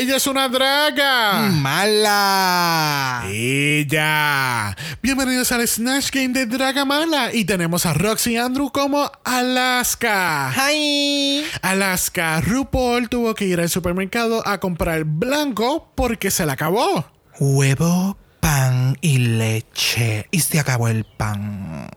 Ella es una draga. Mala. Ella. Bienvenidos al Snatch Game de Draga Mala. Y tenemos a Roxy Andrew como Alaska. Hi. Alaska, RuPaul tuvo que ir al supermercado a comprar blanco porque se le acabó. Huevo, pan y leche. Y se acabó el pan.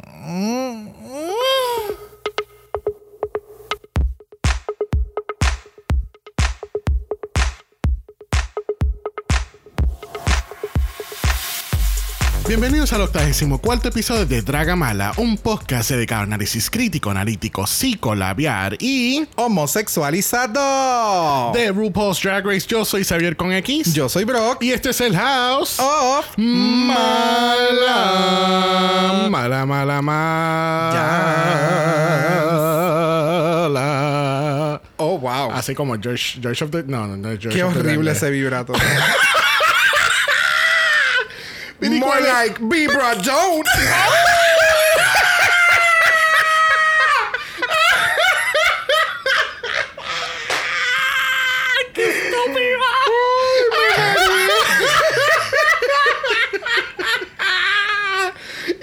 Bienvenidos al 84 episodio de Draga Mala, un podcast dedicado a análisis crítico, analítico, psicolabiar y Homosexualizado. de RuPaul's Drag Race. Yo soy Xavier con X. Yo soy Brock. Y este es el House. Of Mala. Mala, mala, mala. Oh, wow. Así como George, George of the. No, no, no George Qué horrible ese vibrato. More ¿cuál es? like Vibra Don't.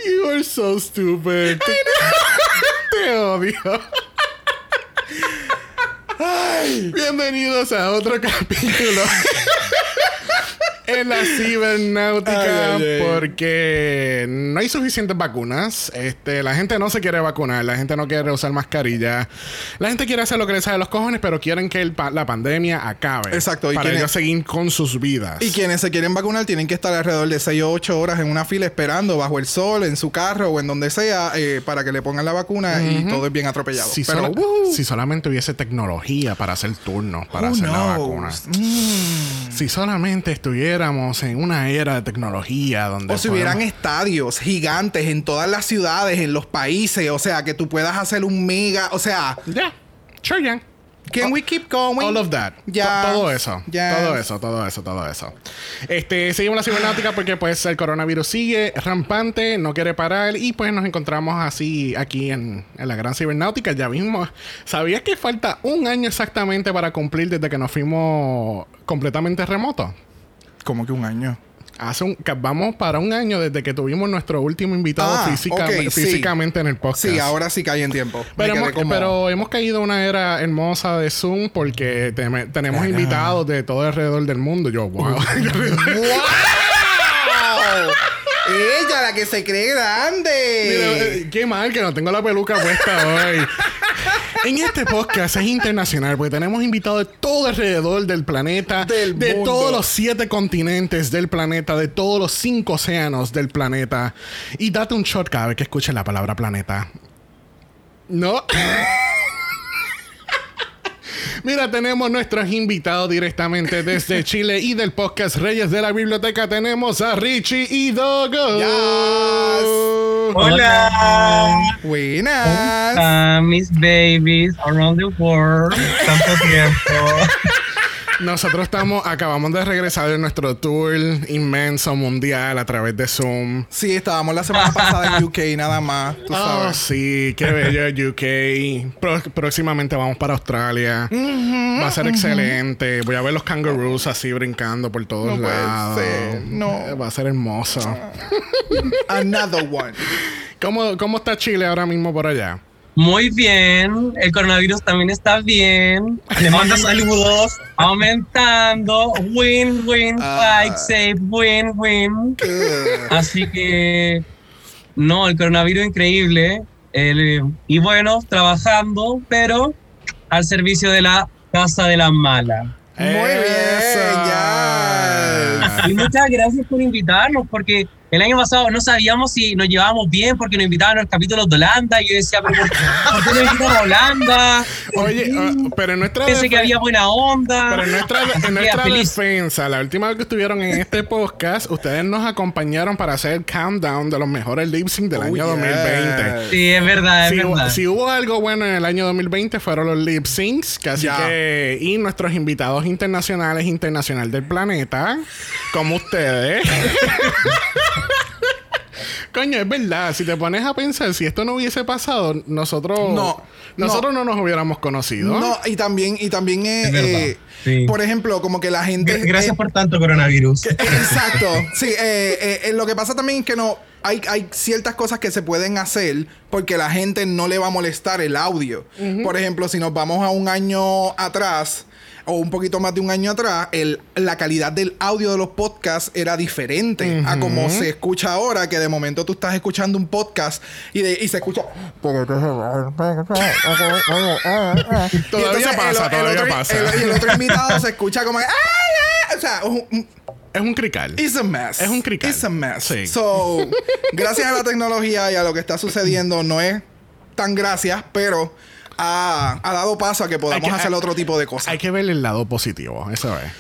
You are so stupid. Te, odio. Bienvenidos a otro capítulo en la cibernáutica Ay, ay, ay. porque no hay suficientes vacunas. Este, la gente no se quiere vacunar, la gente no quiere usar mascarilla. La gente quiere hacer lo que les sale de los cojones, pero quieren que el pa- la pandemia acabe. Exacto, y Para ellos seguir con sus vidas. Y quienes se quieren vacunar tienen que estar alrededor de 6 o 8 horas en una fila esperando bajo el sol, en su carro o en donde sea eh, para que le pongan la vacuna y todo es bien atropellado. Si, Pero, sola- woohoo. si solamente hubiese tecnología para hacer turnos, para Who hacer la vacuna. Mm. Si solamente estuviéramos en una era de tecnología donde... O si hubieran estadios gigantes en todas las ciudades, en los países, o sea, que tú puedas hacer un mega, o sea, Ya, sure, ya. can we keep going? All of that. Ya. To- Todo eso. Ya. Todo eso, todo eso, todo eso. Este, seguimos la cibernáutica porque pues el coronavirus sigue rampante, no quiere parar y pues nos encontramos así aquí en, en la gran cibernáutica. Ya mismo, ¿sabías que falta un año exactamente para cumplir desde que nos fuimos completamente remotos? Como que un año. Hace un, vamos para un año desde que tuvimos nuestro último invitado Ah, física- ok, sí. físicamente en el podcast. Sí, ahora sí cae en tiempo. Pero hemos, pero hemos caído una era hermosa de Zoom porque te- tenemos invitados de todo alrededor del mundo. Yo, wow. ¡Wow! Ella, la que se cree grande. Mira, eh, qué mal que no tengo la peluca puesta hoy. En este podcast es internacional porque tenemos invitados de todo alrededor del planeta, Del de mundo. todos los siete continentes del planeta, de todos los cinco océanos del planeta. Y date un shot cada vez que escuches la palabra planeta. No. Mira, tenemos nuestros invitados directamente desde Chile y del podcast Reyes de la Biblioteca. Tenemos a Richie y Dogo. Hola, Buenas. mis babies around the world. Tanto tiempo. Nosotros estamos, acabamos de regresar de nuestro tour inmenso mundial a través de Zoom. Sí, estábamos la semana pasada en UK, nada más. Tú Oh, sabes. sí, qué bello UK. Pro- próximamente vamos para Australia. Va a ser excelente. Voy a ver los kangaroos así brincando por todos No puede lados. ser, no. Va a ser hermoso. Another one. ¿Cómo, ¿Cómo está Chile ahora mismo por allá? Muy bien. El coronavirus también está bien. Le mando saludos. Aumentando. Win, win, Ah. fight, save, win, win. Así que. No, el coronavirus increíble. El- y bueno, trabajando, pero al servicio de la Casa de la Mala. Muy bien, Esa. Y muchas gracias por invitarnos, porque el año pasado no sabíamos si nos llevábamos bien porque nos invitaban a los capítulos de Holanda. Y yo decía, pero ¿por, por qué nos invitan a Holanda? ¿Por Oye, pero en nuestra Pensé que había buena onda. Pero en nuestra, en defensa, la última vez que estuvieron en este podcast, ustedes nos acompañaron para hacer el countdown de los mejores lip sync del Oh, año yes. 2020. Sí, es verdad, es Si, verdad. si hubo algo bueno en el año 2020 fueron los lip syncs, que así Ya. que y nuestros invitados internacionales internacional del planeta, como ustedes. Coño, es verdad. Si te pones a pensar, si esto no hubiese pasado, nosotros No, nosotros no, nos hubiéramos conocido. No, y también, y también eh, eh, Sí. por ejemplo, como que la gente. Gr- Gracias eh, por tanto, coronavirus. Exacto. Sí, eh, eh, eh, lo que pasa también es que no. Hay, hay ciertas cosas que se pueden hacer porque la gente no le va a molestar el audio. Por ejemplo, si nos vamos a un año atrás o un poquito más de un año atrás, el, la calidad del audio de los podcasts era diferente a como se escucha ahora, que de momento tú estás escuchando un podcast y, de- y se escucha... Y Todavía pasa, todavía otro, pasa. el- y el otro invitado se escucha como... "Ay, ay", O sea, un- un- Es un crical. It's a mess. Es un crical. It's a mess. Sí. So, gracias a la tecnología y a lo que está sucediendo, no es tan gracias, pero ha, ha dado paso a que podamos que- hacer hay- otro tipo de cosas. Hay que ver el lado positivo, eso es.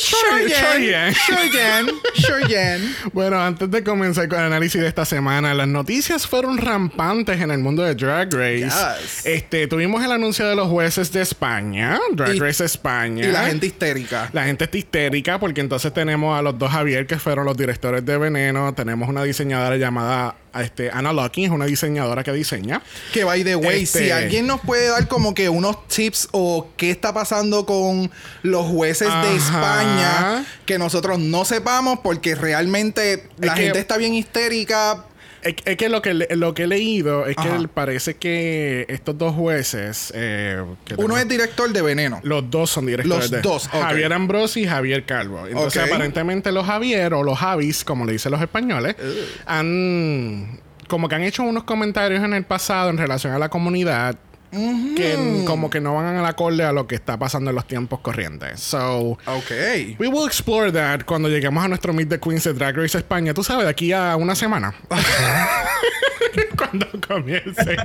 Sure, Sure. Sure. Sure. Bueno, antes de comenzar con el análisis de esta semana, las noticias fueron rampantes en el mundo de Drag Race. Yes. Este, tuvimos el anuncio de los jueces de España, Drag Y- Race España. Y la gente histérica. La gente está histérica porque entonces tenemos a los dos Javier que fueron los directores de Veneno. Tenemos una diseñadora llamada este, Anna Lucky, es una diseñadora que diseña. Que by the way, Este- si alguien nos puede dar como que unos tips o qué está pasando con los jueces de. España que nosotros no sepamos porque realmente la gente está bien histérica. Es, es que lo que, lo que he leído es Ajá. que parece que estos dos jueces. eh, que Uno es director de Veneno. Los dos son directores Los de dos, ok. Javier Ambrosi y Javier Calvo. Entonces, aparentemente, los Javier o los Javis, como le dicen los españoles, han. Como que han hecho unos comentarios en el pasado en relación a la comunidad que como que no van al acorde a lo que está pasando en los tiempos corrientes. So. Ok. We will explore that cuando lleguemos a nuestro Meet the Queens de Drag Race España. Tú sabes, de aquí a una semana. cuando comience.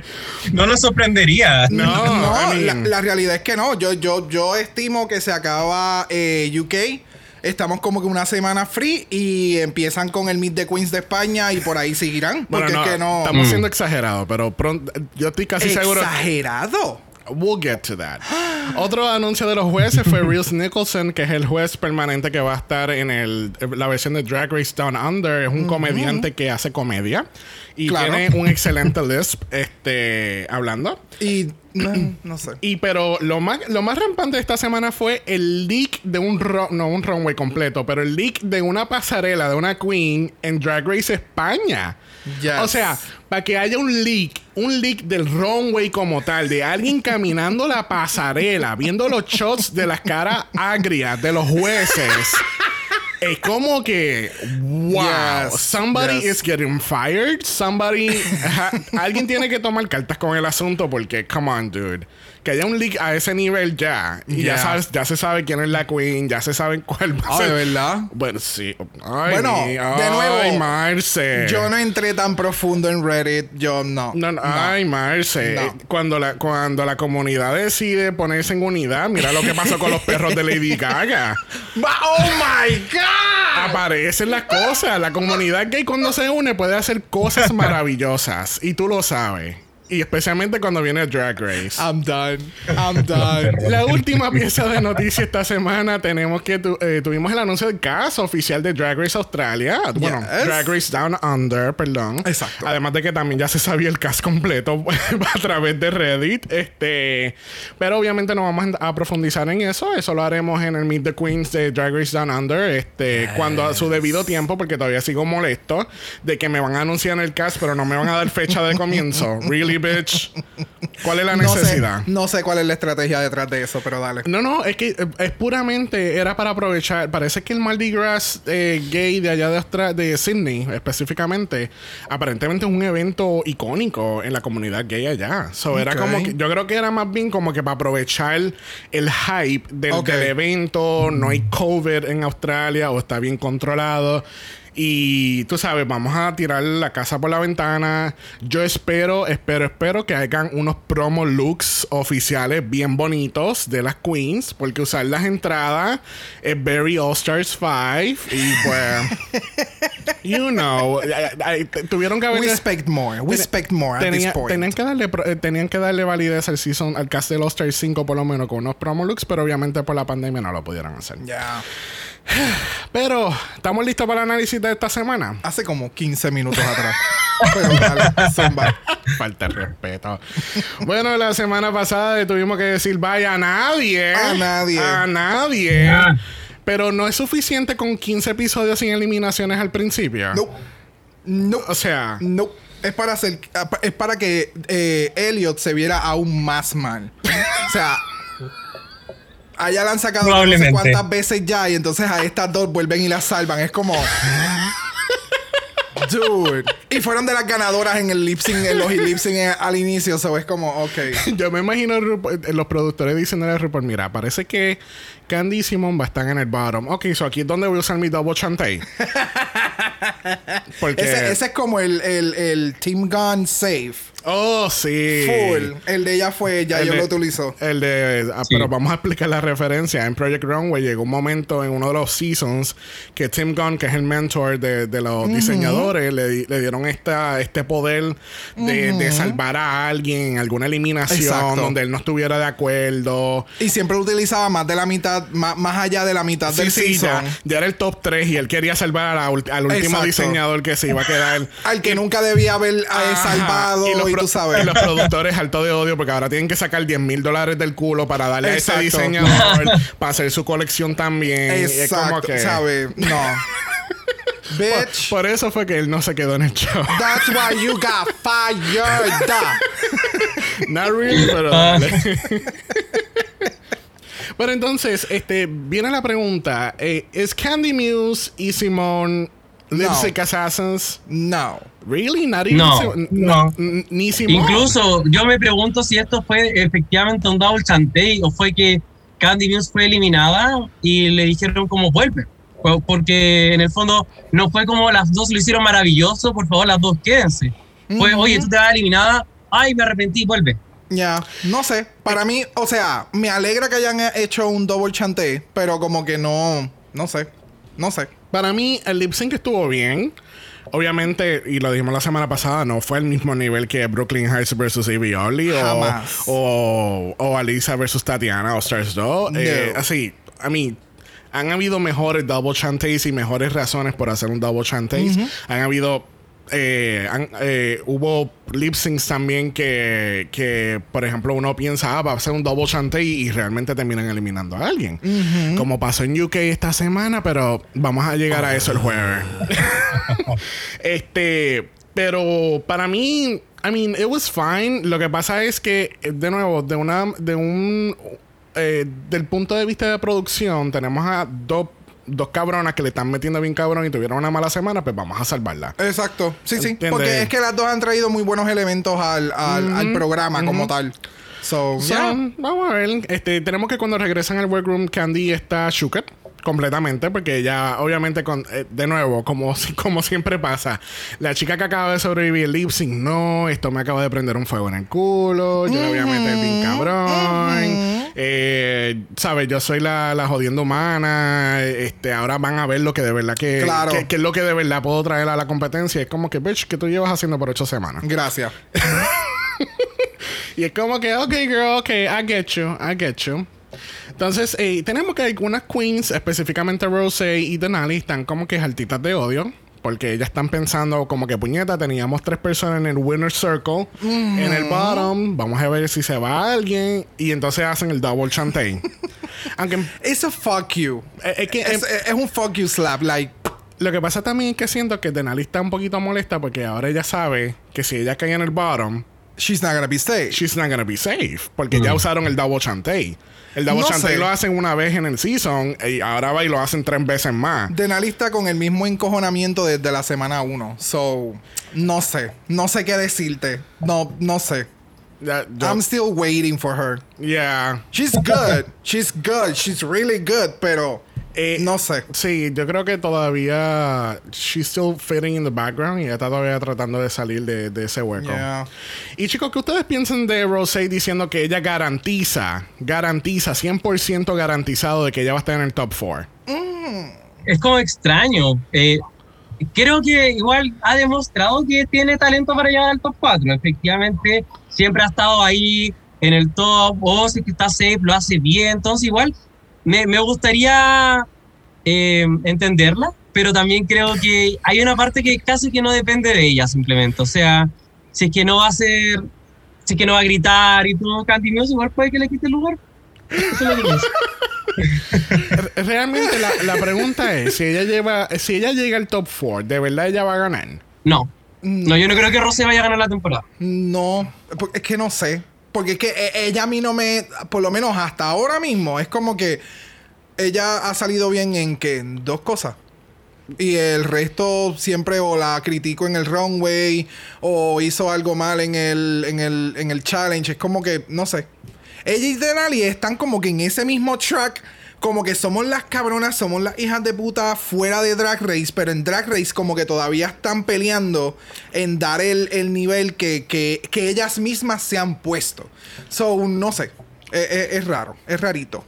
No nos sorprendería. No, No, I la realidad es que no. Yo, yo, yo estimo que se acaba eh, UK. Estamos como que una semana free y empiezan con el Meet the Queens de España y por ahí seguirán. Porque Bueno, no, es que no. Estamos siendo exagerados, pero pronto. Yo estoy casi seguro. Exagerado. We'll get to that. Otro anuncio de los jueces fue Reels Nicholson, que es el juez permanente que va a estar en el, la versión de Drag Race Down Under. Es un comediante que hace comedia y Claro. tiene un excelente lisp este, hablando. Y no, no sé. Y pero lo más, lo más rampante de esta semana fue el leak de un ro- no un runway completo, pero el leak de una pasarela de una queen en Drag Race España. Yes. O sea, para que haya un leak, un leak del runway como tal, de alguien caminando la pasarela, viendo los shots de las caras agrias de los jueces. Es como que, wow, Yes, somebody yes. is getting fired. Somebody, ha- alguien tiene que tomar cartas con el asunto porque, come on, dude. Que haya un leak a ese nivel ya. Y ya sabes, ya se sabe quién es la queen, ya se sabe cuál va a Ah, ser. ¿de verdad? Bueno, sí. Ay, Bueno, de ay, nuevo, Marce. Yo no entré tan profundo en Reddit. Yo no. No, no, ay, Marce. No. Cuando, la, cuando la comunidad decide ponerse en unidad, mira lo que pasó con los perros de Lady Gaga. ¡Oh my God! Aparecen las cosas. La comunidad gay cuando se une puede hacer cosas maravillosas. Y tú lo sabes. Y especialmente cuando viene Drag Race. I'm done. I'm done. La última pieza de noticia esta semana tenemos que tu- eh, tuvimos el anuncio del cast oficial de Drag Race Australia. Bueno, Yes. Drag Race Down Under, perdón. Exacto. Además de que también ya se sabía el cast completo a través de Reddit. Este, pero obviamente no vamos a profundizar en eso. Eso lo haremos en el Meet the Queens de Drag Race Down Under. Este, cuando a su debido tiempo, porque todavía sigo molesto de que me van a anunciar el cast, pero no me van a dar fecha de comienzo. Really, bitch. ¿Cuál es la No sé, necesidad? no sé cuál es la estrategia detrás de eso, pero dale. No, no, es que eh, es puramente era para aprovechar. Parece que el Mardi Gras eh, gay de allá de, de Sydney, específicamente, aparentemente es un evento icónico en la comunidad gay allá. So, era como que, yo creo que era más bien como que para aprovechar el hype del, del evento. No hay COVID en Australia o está bien controlado. Y tú sabes, vamos a tirar la casa por la ventana. Yo espero, espero, espero que hagan unos promo looks oficiales bien bonitos de las queens. Porque usar las entradas es very All Stars 5. Y pues, you know, tuvieron que haber... We expect more. We expect more at Tenía- this point. tenían que darle pro- eh, tenían que darle validez al season al cast de All Stars 5 por lo menos con unos promo looks pero obviamente por la pandemia no lo pudieron hacer Ya. Pero, ¿estamos listos para el análisis de esta semana? Hace como 15 minutos atrás. Pero zumba. Falta de respeto. bueno, la semana pasada tuvimos que decir vaya a nadie. A nadie. A nadie. Pero no es suficiente con 15 episodios sin eliminaciones al principio. No. No. O sea, No. Es para hacer, es para que eh, Elliot se viera aún más mal. O sea, allá la han sacado no sé Probablemente. cuántas veces ya y entonces a estas dos vuelven y las salvan. Es como. Dude. Y fueron de las ganadoras en el lip sync, en los lip sync al inicio. So es como, ok. yo me imagino eh, los productores diciéndole a RuPaul, mira, parece que Candy y Simon va a estar en el bottom. Ok, so aquí es donde voy a usar mi double chantey. Porque... Ese, ese es como el, el, el Team Gun Safe. Oh, sí. Full. El de ella fue, ya El yo de- lo utilizo. El de. ah, Sí. Pero vamos a explicar la referencia. En Project Runway llegó un momento en uno de los seasons que Tim Gunn, que es el mentor de, de los diseñadores, le, di- le dieron esta, este poder de, de salvar a alguien en alguna eliminación Exacto. donde él no estuviera de acuerdo. Y siempre utilizaba más de la mitad, más, más allá de la mitad Sí, del sí, ya, season. ya era el top 3 y él quería salvar a la ult- al último Exacto. diseñador que se iba a quedar. Al que nunca debía haber eh, Ajá. salvado y, los tú pro- sabes. y los productores alto de odio porque ahora tienen que sacar 10 mil dólares del culo para darle a ese diseñador para hacer su colección también. Y Exacto, que... ¿sabes? No. Bitch. Por eso fue que él no se quedó en el show. That's why you got fired. Not really, pero dale. Pero entonces, este, viene la pregunta. eh, ¿Es Candy Muse y Simone Lipstick Assassins? No. Really? Not even No, Sim- no. Ni Simone. Incluso yo me pregunto si esto fue efectivamente un double chantey o fue que Candy Muse fue eliminada y le dijeron como vuelve. Po- Porque en el fondo no fue como las dos lo hicieron maravilloso, por favor las dos quédense. Fue, Ujú. oye, tú te vas eliminada, ay, me arrepentí, vuelve. Ya, no sé. Para mí, o sea, me alegra que hayan hecho un double chanté, pero como que no, no sé, no sé. Para mí, el lip sync estuvo bien. Obviamente, y lo dijimos la semana pasada, no fue el mismo nivel que Brooklyn Heights versus Evie Oddly o, o, o Alisa versus Tatiana o Stars 2. Eh, No. así, a mí, han habido mejores double chantés y mejores razones por hacer un double chantés. Han habido. Eh, eh, hubo lip syncs también que, que, por ejemplo, uno piensa, ah, va a ser un double chanté y, y realmente terminan eliminando a alguien. Como pasó en UK esta semana, pero vamos a llegar a eso el jueves. este, pero para mí, I mean, it was fine. Lo que pasa es que, eh, de nuevo, de una, de un, eh, del punto de vista de producción, tenemos a dos, dos cabronas que le están metiendo bien cabrón y tuvieron una mala semana, pues vamos a salvarla. Exacto, sí, sí. Porque es que las dos han traído muy buenos elementos al, al, al programa como tal. So, So, yeah. Vamos a ver. Este, tenemos que cuando regresan al workroom, Candy está shooked completamente porque ella obviamente con eh, de nuevo como como siempre pasa la chica que acaba de sobrevivir el lip sync no esto me acaba de prender un fuego en el culo yo le voy a meter bien cabrón eh, sabes yo soy la, la jodiendo humana este ahora van a ver lo que de verdad que, Claro. que, que es lo que de verdad puedo traer a la competencia es como que bitch que tú llevas haciendo por ocho semanas Gracias. y es como que, ok, girl, ok, I get you, I get you. Entonces, eh, tenemos que algunas queens, específicamente Rose y Denali, están como que altitas de odio. Porque ellas están pensando como que puñeta, teníamos tres personas en el winner circle, en el bottom, vamos a ver si se va alguien, y entonces hacen el double chantey. Aunque It's a fuck you. es que Es, es un fuck you slap. Like, lo que pasa también es que siento que Denali está un poquito molesta porque ahora ella sabe que si ella cae en el bottom, she's not gonna be safe. she's not gonna be safe. Porque ya usaron el double chantey. El double No sé. lo hacen una vez en el season y ahora va y lo hacen tres veces más. Denali está con el mismo encojonamiento desde la semana 1. So, no sé. No sé qué decirte. No, no sé. I'm still waiting for her. yeah. She's good. She's good. She's really good. Pero, Eh, no sé. Sí, yo creo que todavía she's still fitting in the background y ella está todavía tratando de salir de, de ese hueco. Yeah. Y chicos, ¿qué ustedes piensan de Rosé diciendo que ella garantiza, garantiza, 100% garantizado de que ella va a estar en el top 4? Es como extraño. Eh, creo que igual ha demostrado que tiene talento para llegar al top 4. Efectivamente, siempre ha estado ahí en el top, o si es que está safe, lo hace bien. Entonces, igual me, me gustaría eh, entenderla, pero también creo que hay una parte que casi que no depende de ella simplemente. O sea, si es que no va a ser, si es que no va a gritar y todo, Muse igual puede que le quite el lugar. Eso es lo que pienso. Realmente la, la pregunta es, si ella lleva, si ella llega al top 4, ¿de verdad ella va a ganar? No. No, yo no creo que Rosé vaya a ganar la temporada. No, es que no sé. Porque es que e- ella a mí no me. Por lo menos hasta ahora mismo, es como que ella ha salido bien en que dos cosas. Y el resto siempre o la critico en el runway o hizo algo mal en el, en el, en el challenge. Es como que, no sé. Ella y Denali están como que en ese mismo track. Como que somos las cabronas, somos las hijas de puta fuera de Drag Race, pero en Drag Race como que todavía están peleando en dar el, el nivel que, que- que ellas mismas se han puesto. So, no sé. Eh, eh, es raro, es rarito.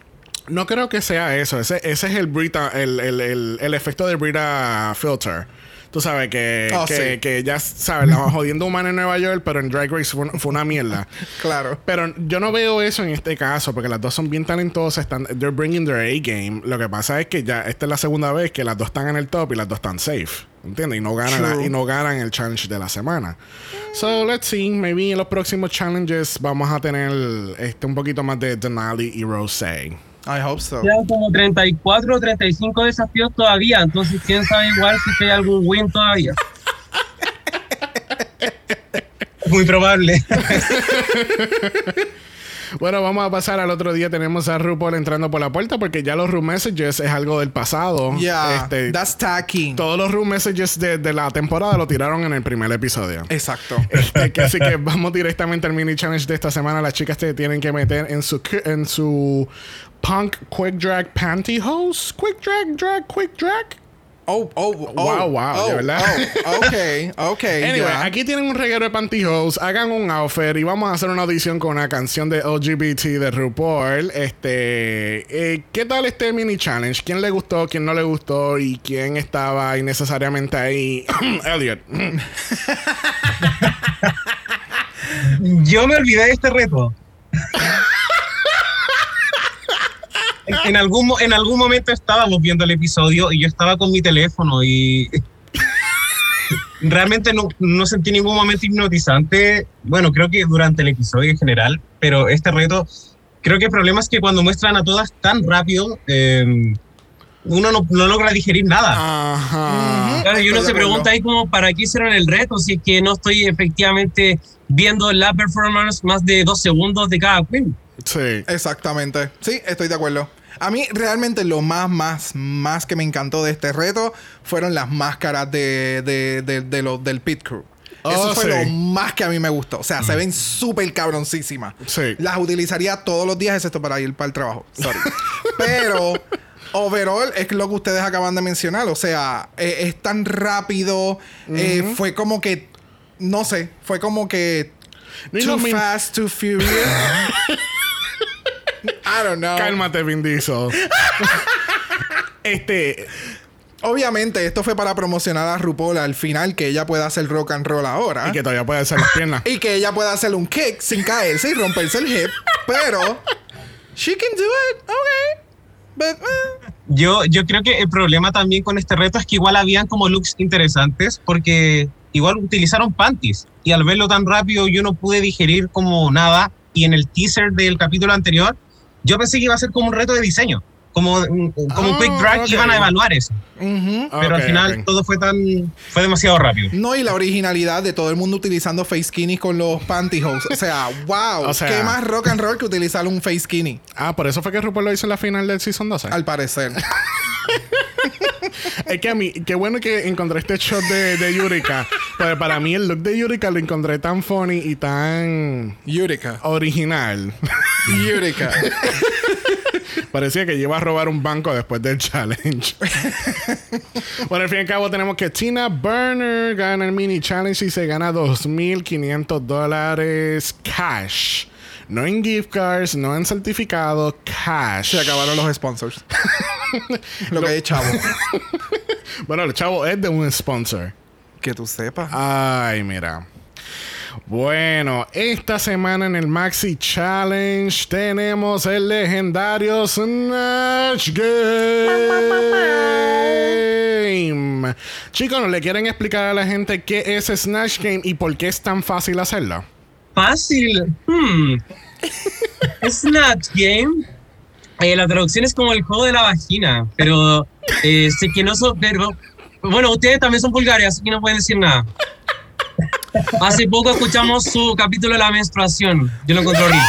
No creo que sea eso. Ese, ese es el Brita, el, el, el, el efecto de Brita Filter. Tú sabes que, Oh, que, sí. que ya sabes, la jodiendo humana en Nueva York, pero en Drag Race fue, un- fue una mierda. Claro. Pero yo no veo eso en este caso, porque las dos son bien talentosas, están, they're bringing their A-game. Lo que pasa es que ya esta es la segunda vez que las dos están en el top y las dos están safe. ¿Entiendes? Y no ganan, la- y no ganan el challenge de la semana. So, let's see. Maybe en los próximos challenges vamos a tener este, un poquito más de Denali y Rosé. I hope so. Quedan como 34 o 35 desafíos todavía, entonces quién sabe igual si hay algún win todavía. Muy probable. Bueno, vamos a pasar al otro día. Tenemos a RuPaul entrando por la puerta porque ya los room messages es algo del pasado. Yeah, Este, that's tacky. todos los room messages de, de la temporada lo tiraron en el primer episodio. Exacto. Este, que- así que vamos directamente al mini challenge de esta semana. Las chicas se tienen que meter en su en su punk quick drag pantyhose. Quick drag, drag, quick drag. Oh, oh, oh. Wow, wow, oh, de verdad. oh, ok, ok. Anyway, aquí tienen un reguero de pantyhose. Hagan un outfit y vamos a hacer una audición con una canción de LGBT de RuPaul. Este, eh, ¿qué tal este mini challenge? ¿Quién le gustó? ¿Quién no le gustó? ¿Y quién estaba innecesariamente ahí? Elliot. Yo me olvidé de este reto. En- algún, en algún momento estábamos viendo el episodio y yo estaba con mi teléfono y realmente no, no sentí ningún momento hipnotizante. Bueno, creo que durante el episodio en general, pero este reto, creo que el problema es que cuando muestran a todas tan rápido, eh, uno no, no logra digerir nada. Ajá. Claro, y uno se pregunta ahí como, ¿para qué hicieron el reto? Si es que no estoy efectivamente viendo la performance más de dos segundos de cada queen. Sí. Exactamente. Sí, estoy de acuerdo. A mí realmente lo más, más, más que me encantó de este reto fueron las máscaras de, de, de, de los del pit crew. Oh, Eso fue sí. lo más que a mí me gustó. O sea, se ven súper cabroncísimas. Sí. Las utilizaría todos los días, excepto para ir para el trabajo. Sorry. Pero, overall, es lo que ustedes acaban de mencionar. O sea, eh, es tan rápido. eh, fue como que. No sé. Fue como que. No, Too lo fast, too furious. I don't know. Cálmate, Vin Diesel. este. Obviamente, esto fue para promocionar a RuPaul al final que ella pueda hacer rock and roll ahora. Y que todavía puede hacer las piernas. Y que ella pueda hacer un kick sin caerse y romperse el hip. Pero, she can do it. Okay. But, eh. Yo, yo creo que el problema también con este reto es que igual habían como looks interesantes porque igual utilizaron panties y al verlo tan rápido yo no pude digerir como nada y en el teaser del capítulo anterior yo pensé que iba a ser como un reto de diseño, como, como un quick drag Ah, que iban a evaluar eso, Ujú. pero al final todo fue tan, fue demasiado rápido. No, y la originalidad de todo el mundo utilizando face skinny con los pantyhose. O sea, wow. O sea- ¿Qué más rock and roll que utilizar un face skinny? Ah, por eso fue que RuPaul lo hizo en la final del Season 12. Al parecer. Es que a mí, qué bueno que encontré este shot de, de Yurika. Pues para mí el look de Yurika lo encontré tan funny y tan Eureka. original. Eureka. Parecía que iba a robar un banco después del challenge. bueno, al fin y al cabo tenemos que Tina Burner gana el mini challenge y se gana 2.500 dólares cash. No en gift cards, no en certificado, cash. Se acabaron los sponsors. Lo que es chavo. Bueno, el chavo es de un sponsor. Que tú sepas. Ay, mira. Bueno, esta semana en el Maxi Challenge tenemos el legendario Snatch Game. Chicos, ¿no le quieren explicar a la gente qué es Snatch Game y por qué es tan fácil hacerlo? Fácil. Hmm. Snatch Game. Eh, la traducción es como el juego de la vagina, pero eh, sé que no son. Pero, bueno, ustedes también son vulgares, así que no pueden decir nada. Hace poco escuchamos su capítulo de la menstruación. Yo lo encontré horrible.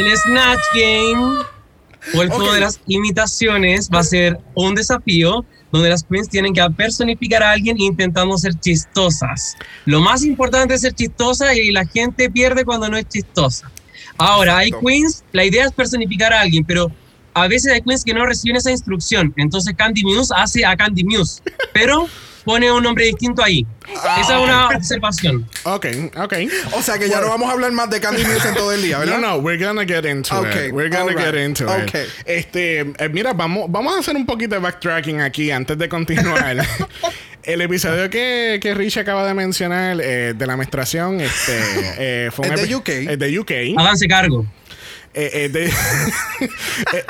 El Snatch Game o el juego Ok. de las imitaciones va a ser un desafío donde las queens tienen que personificar a alguien intentando ser chistosas. Lo más importante es ser chistosa y la gente pierde cuando no es chistosa. Ahora, hay queens, la idea es personificar a alguien, pero a veces hay queens que no reciben esa instrucción. Entonces Candy Muse hace a Candy Muse, pero pone un nombre distinto ahí. Esa es una observación. Ok, ok. O sea que ya no vamos a hablar más de Candy Muse en todo el día, ¿verdad? No, no, we're gonna get into Okay, it. We're gonna alright, get into it. okay. Este, eh, mira, vamos, vamos a hacer un poquito de backtracking aquí antes de continuar. El episodio que, que Rich acaba de mencionar eh, de la menstruación este, eh, fue un Es de UK. Es de UK. Háganse cargo. Eh, eh, de, eh,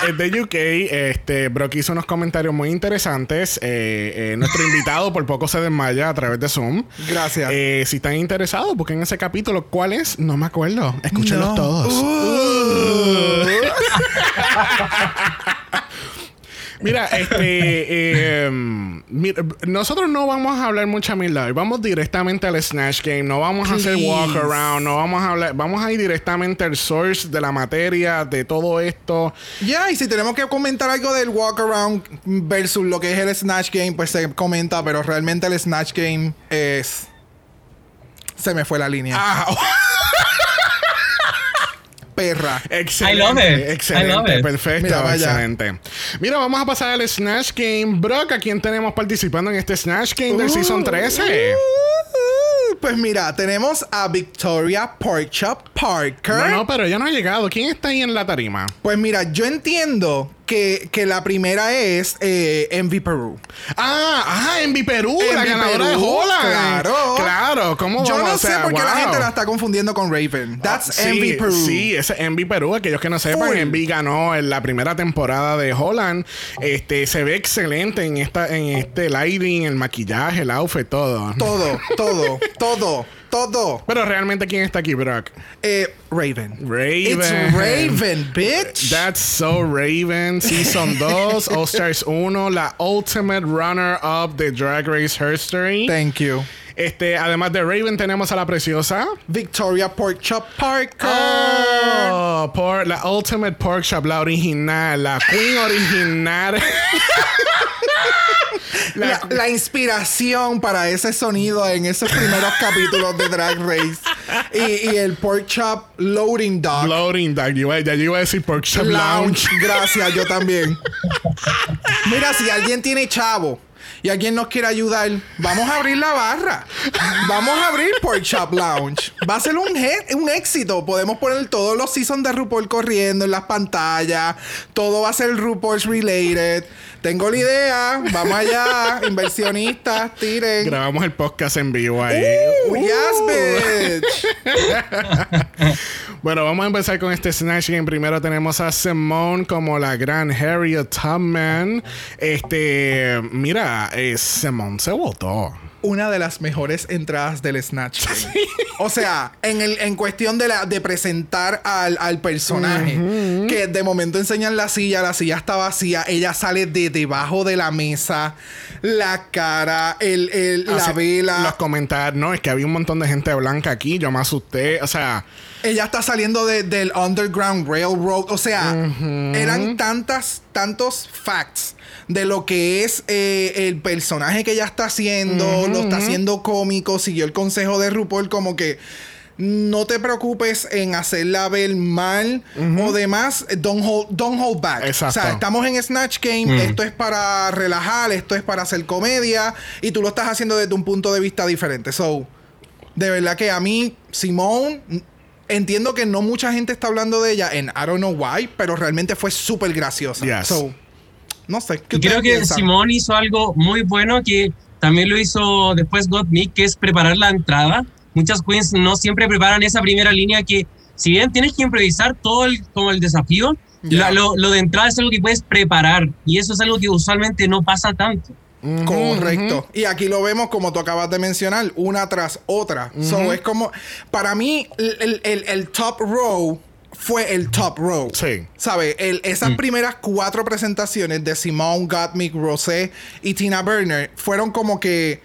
eh, de UK, este, Brock hizo unos comentarios muy interesantes. Eh, eh, nuestro invitado por poco se desmaya a través de Zoom. Gracias. Eh, si están interesados, busquen ese capítulo. ¿Cuál es? No me acuerdo. Escúchenlos No. todos. Uh. Mira, este. eh, mira, nosotros no vamos a hablar mucha mierda. Vamos directamente al Snatch Game. No vamos a hacer walk around. No vamos a hablar. Vamos a ir directamente al source de la materia, de todo esto. Ya, y si tenemos que comentar algo del walk around versus lo que es el Snatch Game, pues se comenta, pero realmente el Snatch Game es. Se me fue la línea. Ah, Perra. Excelente. I love it. Excelente. I love it. Perfecto. Mira, vaya. excelente. Mira, vamos a pasar al Snatch Game. Brock, ¿a quién tenemos participando en este Snatch Game del Season 13? Uh, pues mira, tenemos a Victoria Porkchop Parker. No, no, pero ya no ha llegado. ¿Quién está ahí en la tarima? Pues mira, yo entiendo que, que la primera es eh, Envy Perú. Ah, ah, Envy Perú, la ganadora de Holland. claro. Claro, ¿cómo Yo vamos? no O sé por qué la gente la está confundiendo con Raven. That's Sí, Envy Perú. Sí, ese es Envy Perú. Aquellos que no sepan, Full. Envy ganó en la primera temporada de Holland. Este se ve excelente en esta, en este lighting, el maquillaje, el outfit, todo. Todo, todo, todo, todo. Pero realmente, ¿quién está aquí, Brock? Eh, Raven. Raven. It's Raven, bitch. That's so Raven. Season 2, All Stars 1, la ultimate runner-up de Drag Race History. Thank you. Este, además de Raven, tenemos a la preciosa. Victoria Porkchop Parker. Oh, por la Ultimate Pork Shop, la original, la Queen original. La, la inspiración para ese sonido en esos primeros capítulos de Drag Race. Y, y el Pork Chop Loading Dog. Loading Dog. Yo Ya yo iba a decir Pork Shop Lounge. Lounge. Gracias, yo también. Mira, si alguien tiene chavo y alguien nos quiere ayudar, vamos a abrir la barra. Vamos a abrir Pork Shop Lounge. Va a ser un, un éxito. Podemos poner todos los seasons de RuPaul corriendo en las pantallas. Todo va a ser RuPaul's related. Tengo la idea. Vamos allá. Inversionistas, tiren. Grabamos el podcast en vivo ahí. Uh, yes, bitch. Bueno, vamos a empezar con este Snatch Game. Primero tenemos a Simone como la gran Harriet Tubman. Este, mira, eh, Simone se votó. Una de las mejores entradas del Snatch. O sea, en, el, en cuestión de, la, de presentar al, al personaje, que de momento enseñan la silla, la silla está vacía, ella sale de debajo de la mesa, la cara, el, el- la Así- vela. Los comentarios, no, es que había un montón de gente blanca aquí. Yo me asusté. O sea, Ella está saliendo de- del Underground Railroad. O sea, eran tantas, tantos facts de lo que es eh, el personaje que ella está haciendo. Lo está haciendo cómico. Siguió el consejo de RuPaul como que no te preocupes en hacerla ver mal o demás. Don't hold, don't hold back. Exacto. O sea, estamos en Snatch Game. Esto es para relajar. Esto es para hacer comedia. Y tú lo estás haciendo desde un punto de vista diferente. So, de verdad que a mí, Simone, entiendo que no mucha gente está hablando de ella en I don't know why, pero realmente fue súper graciosa. Yes. So, no sé. ¿qué creo que piensan? Simón hizo algo muy bueno que también lo hizo después Me, que es preparar la entrada. Muchas queens no siempre preparan esa primera línea que si bien tienes que improvisar todo el, como el desafío, Ya. lo, lo de entrada es algo que puedes preparar y eso es algo que usualmente no pasa tanto. Correcto. Y aquí lo vemos como tú acabas de mencionar, una tras otra. So es como, para mí, el, el- el top row fue el top row. Sí. ¿Sabes? El- esas primeras cuatro presentaciones de Simone, Gottmik, Rosé y Tina Burner fueron como que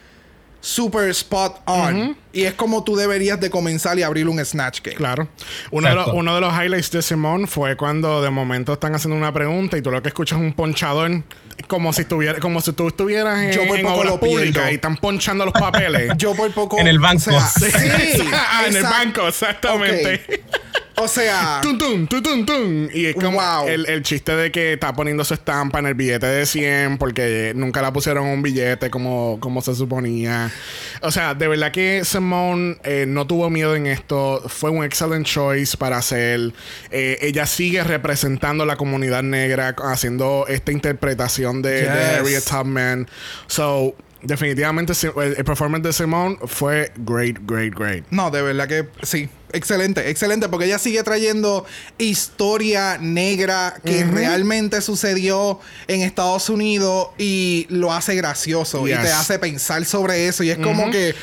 super spot on. Y es como tú deberías de comenzar y abrir un Snatch Game. Claro. Uno de, los, uno de los highlights de Simón fue cuando de momento están haciendo una pregunta y tú lo que escuchas es un ponchador como si estuviera, como si tú estuvieras en, Yo por en poco obras lo públicas y están ponchando los papeles. Yo por poco... En el banco. o sea, Sí. sí, Ah, en el banco, exactamente. Ok. O sea... Tum, tum, tum. Y es como Wow. el, el chiste de que está poniendo su estampa en el billete de 100 porque nunca la pusieron un billete como, como se suponía. O sea, de verdad que Simone eh, no tuvo miedo en esto. Fue un excellent choice para hacer. Eh, ella sigue representando la comunidad negra haciendo esta interpretación de, de Yes. Harriet Tubman. So, definitivamente el, performance de Simone fue great, great, great. No, de verdad que sí. Excelente, excelente, porque ella sigue trayendo historia negra que realmente sucedió en Estados Unidos y lo hace gracioso y te hace pensar sobre eso. Y es como que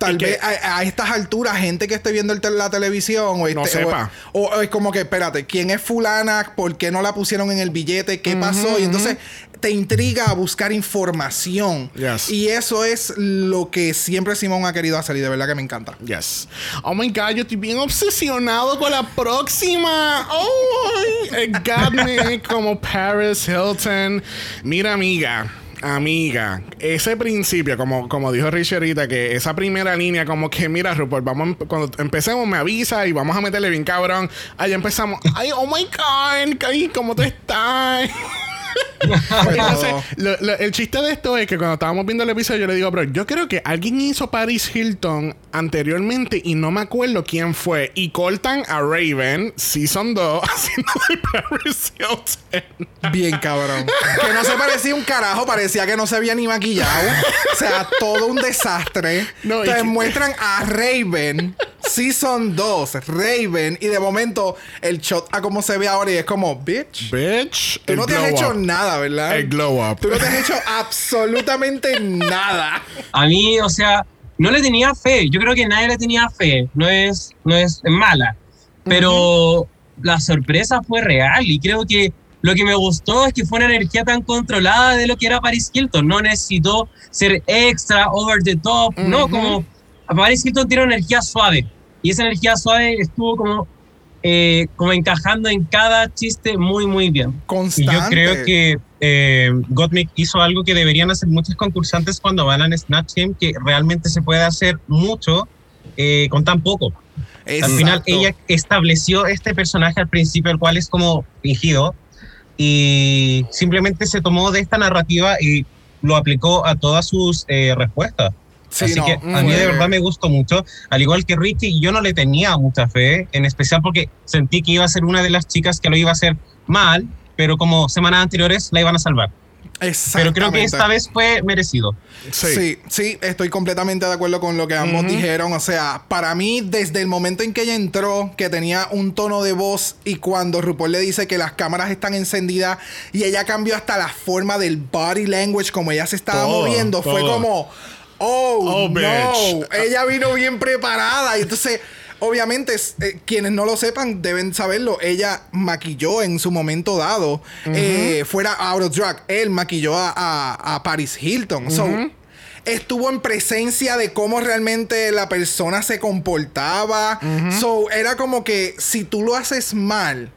tal vez a, a estas alturas, gente que esté viendo el la televisión o, No este- sepa. o, o es como que, espérate, ¿quién es fulana? ¿Por qué no la pusieron en el billete? ¿Qué pasó? Y entonces te intriga a buscar información. Yes. Y eso es lo que siempre Simón ha querido hacer y de verdad que me encanta. Yes. Oh my god, yo estoy bien obsesionado con la próxima. Oh, it got me como Paris Hilton. Mira, amiga. Amiga, ese principio, como, como dijo Richie ahorita, que esa primera línea, como que, mira, Rupert, vamos, empe- cuando empecemos, me avisa y vamos a meterle bien cabrón. Ahí empezamos. Ay, oh my god, ¿cómo te estás? Entonces, lo- lo- el chiste de esto es que cuando estábamos viendo el episodio, yo le digo, bro, yo creo que alguien hizo Paris Hilton anteriormente y no me acuerdo quién fue. Y cortan a Raven, Season 2, haciendo de Paris Hilton. Bien cabrón. que no se parecía un carajo, parecía que no se había ni maquillado. O sea, todo un desastre. No, y que- muestran a Raven, Season 2, Raven, y de momento el shot a cómo se ve ahora y es como, bitch. Bitch. Tú no te has glow hecho up. nada, ¿verdad? El glow up. Tú no te has hecho absolutamente nada. A mí, o sea, no le tenía fe. Yo creo que nadie le tenía fe. No es, no es mala. Pero la sorpresa fue real y creo que lo que me gustó es que fue una energía tan controlada de lo que era Paris Hilton. No necesitó ser extra, over the top. No, Ujú. como Paris Hilton tiene una energía suave. Y esa energía suave estuvo como, eh, como encajando en cada chiste muy, muy bien. Y Constante. yo creo que eh, Gottmik hizo algo que deberían hacer muchos concursantes cuando van a Snatch Game, que realmente se puede hacer mucho eh, con tan poco. Al final Exacto. ella estableció este personaje al principio, el cual es como fingido, y simplemente se tomó de esta narrativa y lo aplicó a todas sus eh, respuestas. Sí, Así no, que a mí fue- de verdad me gustó mucho. Al igual que Richie, yo no le tenía mucha fe, en especial porque sentí que iba a ser una de las chicas que lo iba a hacer mal, pero como semanas anteriores la iban a salvar. Pero creo que esta vez fue merecido. Sí. Sí. sí, estoy completamente de acuerdo con lo que ambos dijeron. O sea, para mí, desde el momento en que ella entró, que tenía un tono de voz y cuando RuPaul le dice que las cámaras están encendidas y ella cambió hasta la forma del body language, como ella se estaba Todo, moviendo, fue todo. como, oh, Oh, no, ella vino bien preparada. Y entonces, obviamente, eh, quienes no lo sepan deben saberlo. Ella maquilló en su momento dado, eh, fuera out of drag, él maquilló a, a- a Paris Hilton. So, estuvo en presencia de cómo realmente la persona se comportaba. So, era como que si tú lo haces mal,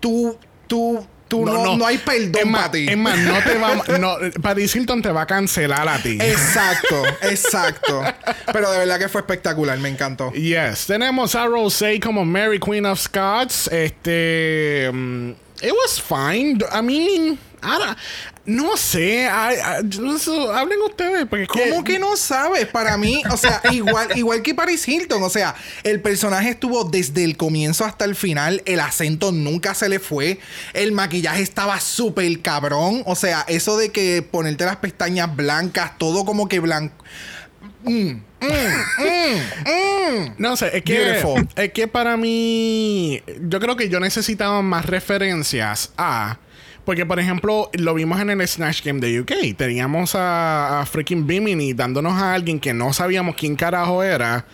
tú, tú, tú no, no, hay Es perdón para ti. es más, no te va, no, Paris Hilton te va a cancelar a ti. Exacto, exacto. Pero de verdad que fue espectacular, me encantó. Yes, tenemos a Rosé como Mary Queen of Scots. Este. mm, it was fine. I mean, Don't- no sé. I- I- hablen ustedes. Porque ¿Cómo que no sabes? Para mí, o sea, igual, igual que Paris Hilton, o sea, el personaje estuvo desde el comienzo hasta el final, el acento nunca se le fue, el maquillaje estaba súper cabrón, o sea, eso de que ponerte las pestañas blancas, todo como que blanco. Mm, No sé, es que, Beautiful. es que para mí, yo creo que yo necesitaba más referencias a. Porque, por ejemplo, lo vimos en el Snatch Game de UK. Teníamos a, a freaking Bimini dándonos a alguien que no sabíamos quién carajo era.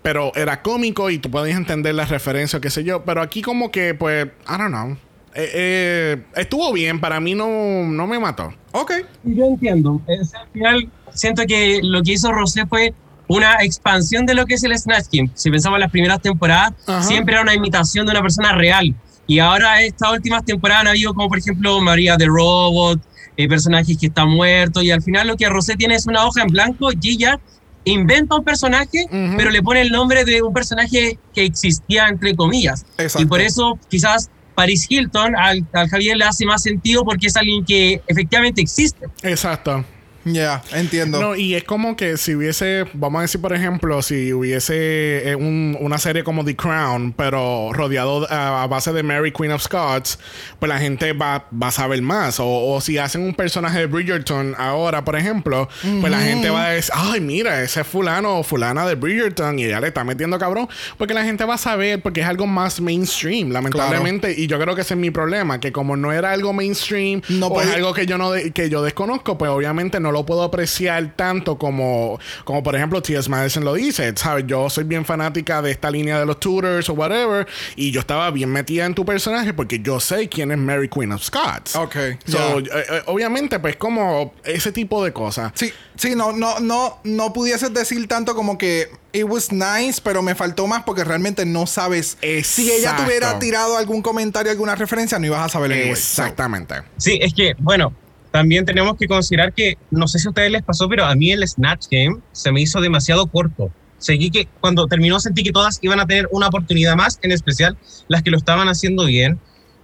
Pero era cómico y tú podías entender la referencia o qué sé yo. Pero aquí, como que, pues, I don't know. Eh, eh, estuvo bien, para mí no, no me mató. Ok. Yo entiendo. Es, al final, siento que lo que hizo Rosé fue una expansión de lo que es el Snatch Game. Si pensamos en las primeras temporadas, Ajá. siempre era una imitación de una persona real. Y ahora, estas últimas temporadas, han habido como, por ejemplo, María de Robot, eh, personajes que están muertos. Y al final, lo que Rosé tiene es una hoja en blanco y ella inventa un personaje, pero le pone el nombre de un personaje que existía, entre comillas. Exacto. Y por eso, quizás. Paris Hilton al, al Javier le hace más sentido porque es alguien que efectivamente existe. Exacto. Ya, entiendo. No, y es como que si hubiese, vamos a decir, por ejemplo, si hubiese eh, un- una serie como The Crown, pero rodeado eh, a, base de Mary Queen of Scots, pues la gente va, va a saber más. O, o si hacen un personaje de Bridgerton ahora, por ejemplo, pues la gente va a decir, ay, mira, ese es fulano o fulana de Bridgerton y ella le está metiendo cabrón, porque la gente va a saber, porque es algo más mainstream, lamentablemente. Y yo creo que ese es mi problema, que como no era algo mainstream No o es podía- algo que yo no de- que yo desconozco, pues obviamente no lo puedo apreciar tanto como, como por ejemplo T.S. Madison lo dice, ¿sabes? Yo soy bien fanática de esta línea de los tutors o whatever, y yo estaba bien metida en tu personaje porque yo sé quién es Mary Queen of Scots. Ok. So, ya. eh, obviamente, pues como ese tipo de cosas. Sí, sí, no, no, no, no pudieses decir tanto como que it was nice, pero me faltó más porque realmente no sabes. Si ella Exacto. tuviera tirado algún comentario, alguna referencia, no ibas a saber anyway. Exactamente. Sí, es que, bueno, también tenemos que considerar que, no sé si a ustedes les pasó, pero a mí el Snatch Game se me hizo demasiado corto. Seguí que cuando terminó sentí que todas iban a tener una oportunidad más, en especial las que lo estaban haciendo bien.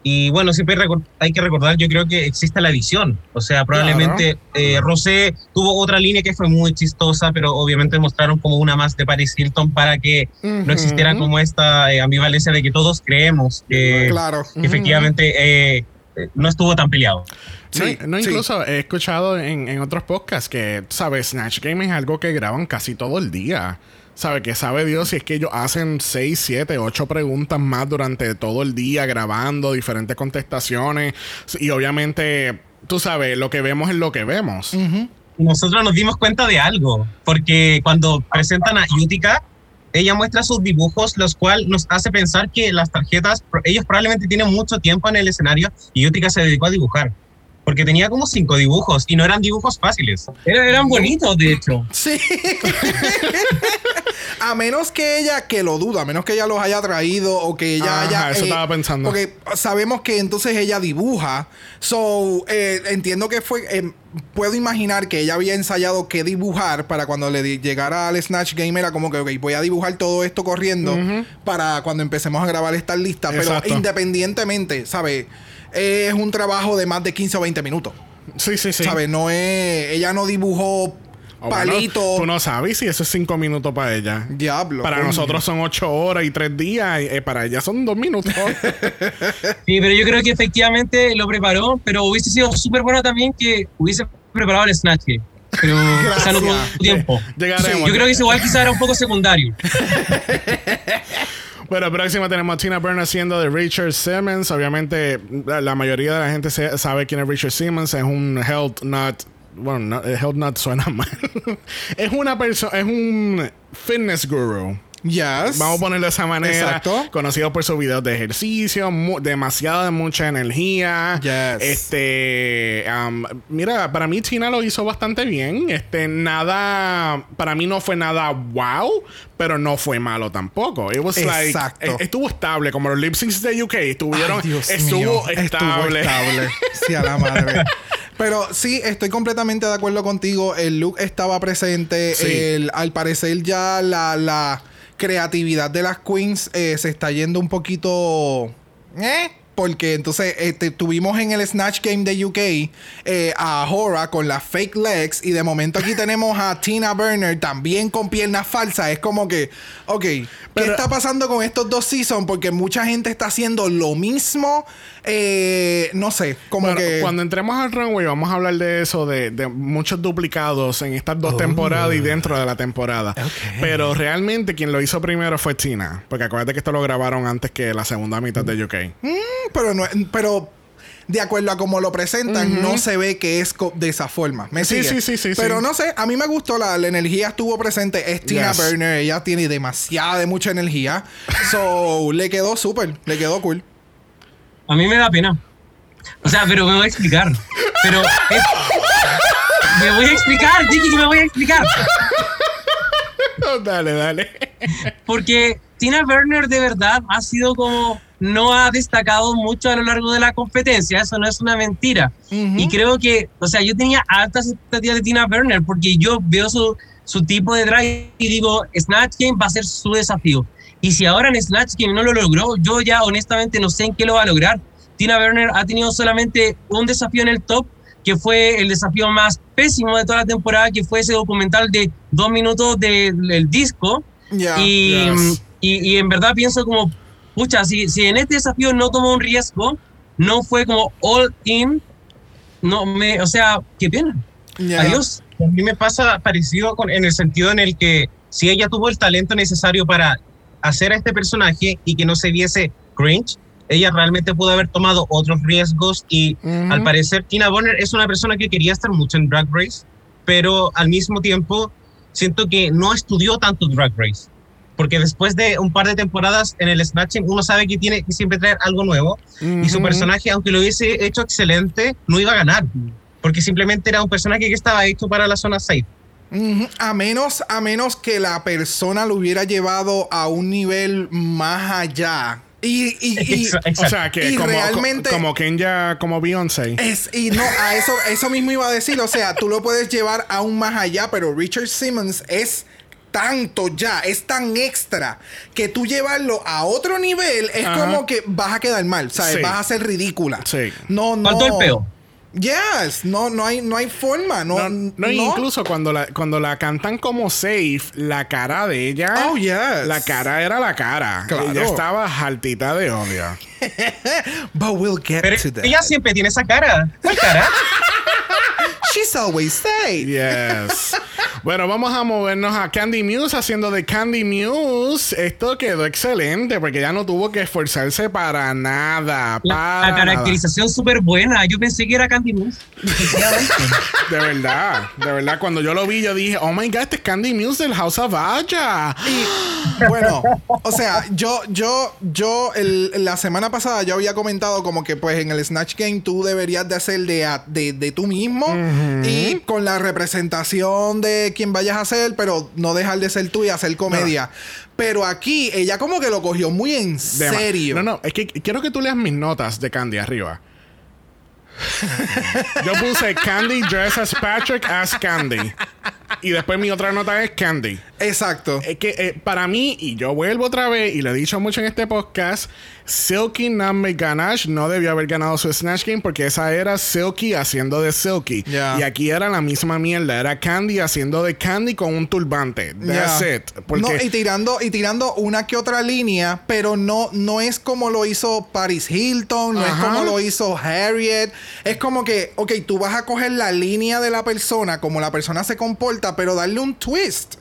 Y bueno, siempre hay que recordar, yo creo que existe la edición. O sea, probablemente eh, Rosé tuvo otra línea que fue muy chistosa, pero obviamente mostraron como una más de Paris Hilton para que no existiera como esta eh, ambivalencia de que todos creemos que, Claro. efectivamente eh, eh, no estuvo tan peleado. Sí, no, no, sí. incluso he escuchado en, en otros podcasts que, ¿sabes? Snatch Game es algo que graban casi todo el día. ¿Sabe? Que sabe Dios si es que ellos hacen 6, 7, 8 preguntas más durante todo el día grabando diferentes contestaciones. Y obviamente, tú sabes, lo que vemos es lo que vemos. Nosotros nos dimos cuenta de algo, porque cuando presentan a Utica, ella muestra sus dibujos, los cuales nos hace pensar que las tarjetas, ellos probablemente tienen mucho tiempo en el escenario y Utica se dedicó a dibujar, porque tenía como cinco dibujos y no eran dibujos fáciles. Era- eran bonitos, de hecho. Sí. a menos que ella, que lo duda, a menos que ella los haya traído o que ella Ajá, haya. eso estaba pensando. Porque sabemos que entonces ella dibuja. So, eh, entiendo que fue. eh, puedo imaginar que ella había ensayado qué dibujar para cuando le llegara al Snatch Game. Era como que, ok, voy a dibujar todo esto corriendo para cuando empecemos a grabar esta lista. Pero independientemente, ¿sabes? Es un trabajo de más de 15 o 20 minutos. Sí, sí, sí. ¿Sabes? No es. Ella no dibujó Bueno, palito. tú no sabes si eso es 5 minutos para ella. Diablo. Para coño. nosotros son 8 horas y 3 días. eh, para ella son 2 minutos. Sí, pero yo creo que efectivamente lo preparó, pero hubiese sido súper bueno también que hubiese preparado el Snatch Game. Pero quizá no tuvo tiempo. Llegaremos. Yo creo que eso igual quizá era un poco secundario. Bueno, próxima tenemos a Tina Burner haciendo de Richard Simmons. Obviamente, la, la mayoría de la gente se- sabe quién es Richard Simmons. Es un health nut. Bueno, no, eh, health nut suena mal. es una persona, es un fitness guru. Yes. Vamos a ponerlo de esa manera. Exacto. Conocido por sus videos de ejercicio, demasiada, mucha energía. Yes. Este, um, mira, para mí Tina lo hizo bastante bien. Este, nada, para mí no fue nada wow, pero no fue malo tampoco. It was like, Exacto. eh, estuvo estable, como los lip syncs de UK estuvieron, Ay, Dios estuvo mío. estable. Estuvo estable. Sí, a la madre. Pero sí, estoy completamente de acuerdo contigo. El look estaba presente. Sí. El- al parecer ya la, la creatividad de las queens eh, se está yendo un poquito... ¿Eh? Porque entonces este, tuvimos en el Snatch Game de UK eh, a Hora con las fake legs y de momento aquí tenemos a Tina Burner también con piernas falsas. Es como que, ok, ¿qué Pero- está pasando con estos dos seasons? Porque mucha gente está haciendo lo mismo eh, no sé, como que... cuando entremos al runway vamos a hablar de eso, de, de muchos duplicados en estas dos temporadas y dentro de la temporada. Pero realmente quien lo hizo primero fue Tina. Porque acuérdate que esto lo grabaron antes que la segunda mitad de UK. Mm, pero no pero de acuerdo a cómo lo presentan, no se ve que es de esa forma. ¿Me Sí, sigue? sí, sí, sí, Pero sí. no sé, a mí me gustó la, la energía estuvo presente. Es Tina Yes. Burner, ella tiene demasiada de mucha energía. So, le quedó súper, le quedó cool. A mí me da pena. O sea, pero me voy a explicar. Pero es- me voy a explicar, Tiki, que me voy a explicar. dale, dale. Porque Tina Werner de verdad ha sido como no ha destacado mucho a lo largo de la competencia, eso no es una mentira. Y creo que, o sea, yo tenía altas expectativas de Tina Werner porque yo veo su, su tipo de drag y digo, Snatch Game va a ser su desafío. Y si ahora en Snatch Game no lo logró, yo ya honestamente no sé en qué lo va a lograr. Tina Werner ha tenido solamente un desafío en el top, que fue el desafío más pésimo de toda la temporada, que fue ese documental de dos minutos del del disco. Ya. Y, Yes. y, y en verdad pienso como, pucha, si, si en este desafío no tomó un riesgo, no fue como all in, no me, o sea, qué pena. Ya. Adiós. A mí me pasa parecido con, en el sentido en el que si ella tuvo el talento necesario para hacer a este personaje y que no se viese cringe, ella realmente pudo haber tomado otros riesgos y al parecer Tina Bonner es una persona que quería estar mucho en Drag Race, pero al mismo tiempo siento que no estudió tanto Drag Race. Porque después de un par de temporadas en el Snatching, uno sabe que tiene que siempre traer algo nuevo. Y su personaje, aunque lo hubiese hecho excelente, no iba a ganar. Porque simplemente era un personaje que estaba hecho para la zona safe. A menos, a menos que la persona lo hubiera llevado a un nivel más allá. Y, y- y- O sea, que Y como, realmente- como Kenya, como Beyoncé. es, y no, a eso, eso mismo iba a decir. O sea, tú lo puedes llevar aún más allá, pero Richard Simmons es tanto ya, es tan extra, que tú llevarlo a otro nivel es Ajá. como que vas a quedar mal, ¿sabes? Sí. Vas a ser ridícula. Sí. No, no. Faltó el peo. Yes, no, no hay, no hay forma. No, No, no, incluso cuando la, cuando la cantan como safe, la cara de ella. Oh, yes. La cara era la cara. Claro. Ella estaba altita de odio. But we'll get Pero to that. ella siempre tiene esa cara. ¿Cuál cara? She's always safe. Yes. bueno, vamos a movernos a Candy Muse haciendo de Candy Muse. Esto quedó excelente porque ya no tuvo que esforzarse para nada. La, Para la caracterización súper buena. Yo pensé que era Candy Muse. De verdad. De verdad. Cuando yo lo vi, yo dije, oh my god, este es Candy Muse del House of Aya. Bueno, o sea, yo, yo, yo, el- la semana pasada yo había comentado como que pues en el Snatch Game tú deberías de hacer de, a- de, de tú mismo y con la representación de quien vayas a ser, pero no dejar de ser tú y hacer comedia. Pero aquí ella como que lo cogió muy en Dema- serio. No, no, es que quiero que tú leas mis notas de Candy arriba. Yo puse Candy dress as Patrick as Candy. Y después mi otra nota es Candy. Exacto. Es que eh, para mí, y yo vuelvo otra vez, y lo he dicho mucho en este podcast, Silky Name Ganache no debió haber ganado su Snatch Game porque esa era Silky haciendo de Silky. Y aquí era la misma mierda. Era Candy haciendo de Candy con un turbante. That's Ya. it. Porque No, y tirando, y tirando una que otra línea, pero no, no es como lo hizo Paris Hilton, no es como lo hizo Harriet. Es como que, ok, tú vas a coger la línea de la persona, como la persona se comporta, pero darle un twist.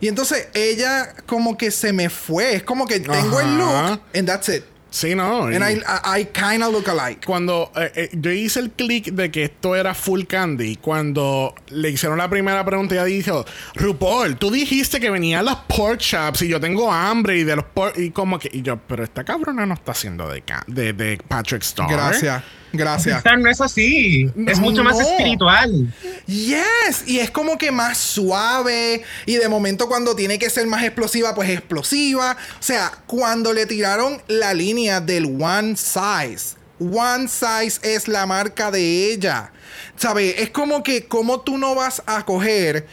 Y entonces ella como que se me fue. Es como que tengo el look and that's it. Sí, no. And y- I, I, I kind of look alike. cuando eh, eh, yo hice el clic de que esto era full candy, cuando le hicieron la primera pregunta, ella dijo: RuPaul, tú dijiste que venían las pork chops y yo tengo hambre y de los pork. Y como que. Y yo, pero esta cabrona no está haciendo de, ca- de, de Patrick Star. Gracias. Gracias. No es así. Es mucho más espiritual. Yes, y es como que más suave y de momento cuando tiene que ser más explosiva, pues explosiva. O sea, cuando le tiraron la línea del One Size, One Size es la marca de ella. ¿Sabes? Es como que como tú no vas a coger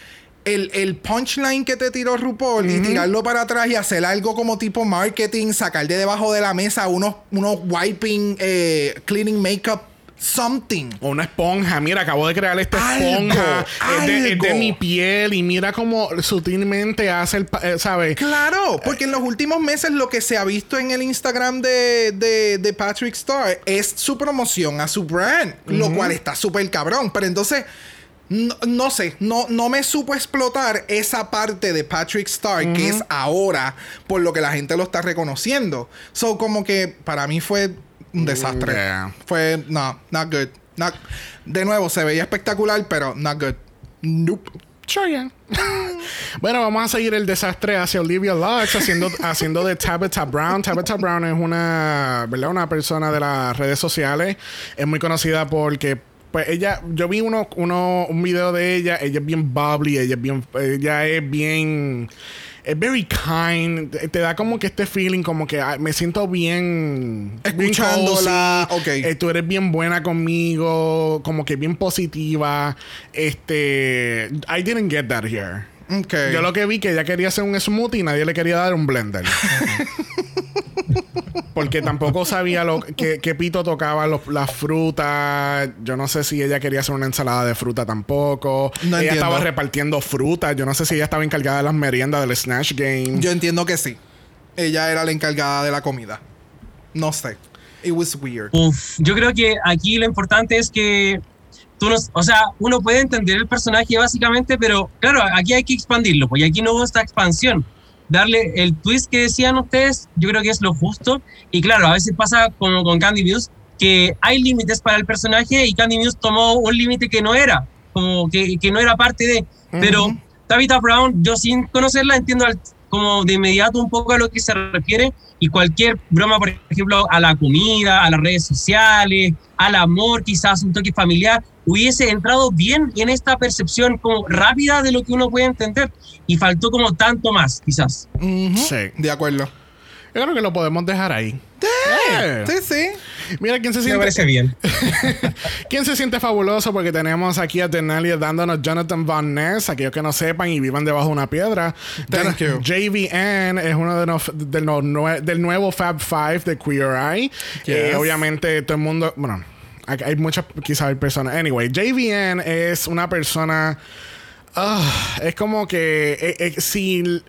el, el punchline que te tiró RuPaul y tirarlo para atrás y hacer algo como tipo marketing, sacar de debajo de la mesa unos, unos wiping, eh, cleaning makeup something. O una esponja. Mira, acabo de crear esta Algo, esponja. Es de, es de algo. mi piel. Y mira cómo sutilmente hace el. eh, ¿Sabes? Claro, porque en los últimos meses lo que se ha visto en el Instagram de, de, de Patrick Star es su promoción a su brand, lo cual está súper cabrón. Pero entonces, no, no sé, no, no me supo explotar esa parte de Patrick Star que es ahora por lo que la gente lo está reconociendo. So, como que para mí fue un desastre. Yeah. Fue, no, not good. Not- de nuevo, se veía espectacular, pero not good. Nope. Sure, yeah. bueno, vamos a seguir el desastre hacia Olivia Lux haciendo, haciendo de Tabitha Brown. Tabitha Brown es una, ¿verdad? Una persona de las redes sociales. Es muy conocida porque pues ella, yo vi uno, uno, un video de ella, ella es bien bubbly, ella es bien, ella es bien, es very kind, te te da como que este feeling como que ah, me siento bien, bien Escuchándola, cozy. ok. Eh, tú eres bien buena conmigo, como que bien positiva. Este, I didn't get that here. Ok. Yo lo que vi que ella quería hacer un smoothie y nadie le quería dar un blender. Porque tampoco sabía lo que, qué pito tocaba los- las frutas. Yo no sé si ella quería hacer una ensalada de fruta tampoco. No ella entiendo. estaba repartiendo frutas. Yo no sé si ella estaba encargada de las meriendas del Snatch Game. Yo entiendo que sí. Ella era la encargada de la comida. No sé. It was weird. Uf, yo creo que aquí lo importante es que tú no, o sea, uno puede entender el personaje básicamente, pero claro, aquí hay que expandirlo, pues y aquí no hubo esta expansión. Darle el twist que decían ustedes, yo creo que es lo justo. Y claro, a veces pasa como con Candy Muse, que hay límites para el personaje y Candy Muse tomó un límite que no era, como que, que no era parte de. Pero Tabitha Brown, yo sin conocerla entiendo al- como de inmediato un poco a lo que se refiere y cualquier broma, por ejemplo, a la comida, a las redes sociales, al amor, quizás un toque familiar, hubiese entrado bien en esta percepción como rápida de lo que uno puede entender y faltó como tanto más, quizás. Sí. De acuerdo. Yo creo que lo podemos dejar ahí. Eh. Sí, sí. Mira quién se Me siente. parece bien. ¿Quién se siente fabuloso? Porque tenemos aquí a Tenalia dándonos Jonathan Van Ness, aquellos que no sepan y vivan debajo de una piedra. Thank you. JVN es uno de los, de los nue- del nuevo Fab Five de Queer Eye. Eh, Yes. obviamente todo el mundo, bueno, hay, hay muchas, quizás hay personas. Anyway, JVN es una persona... ah, es como que eh, eh, si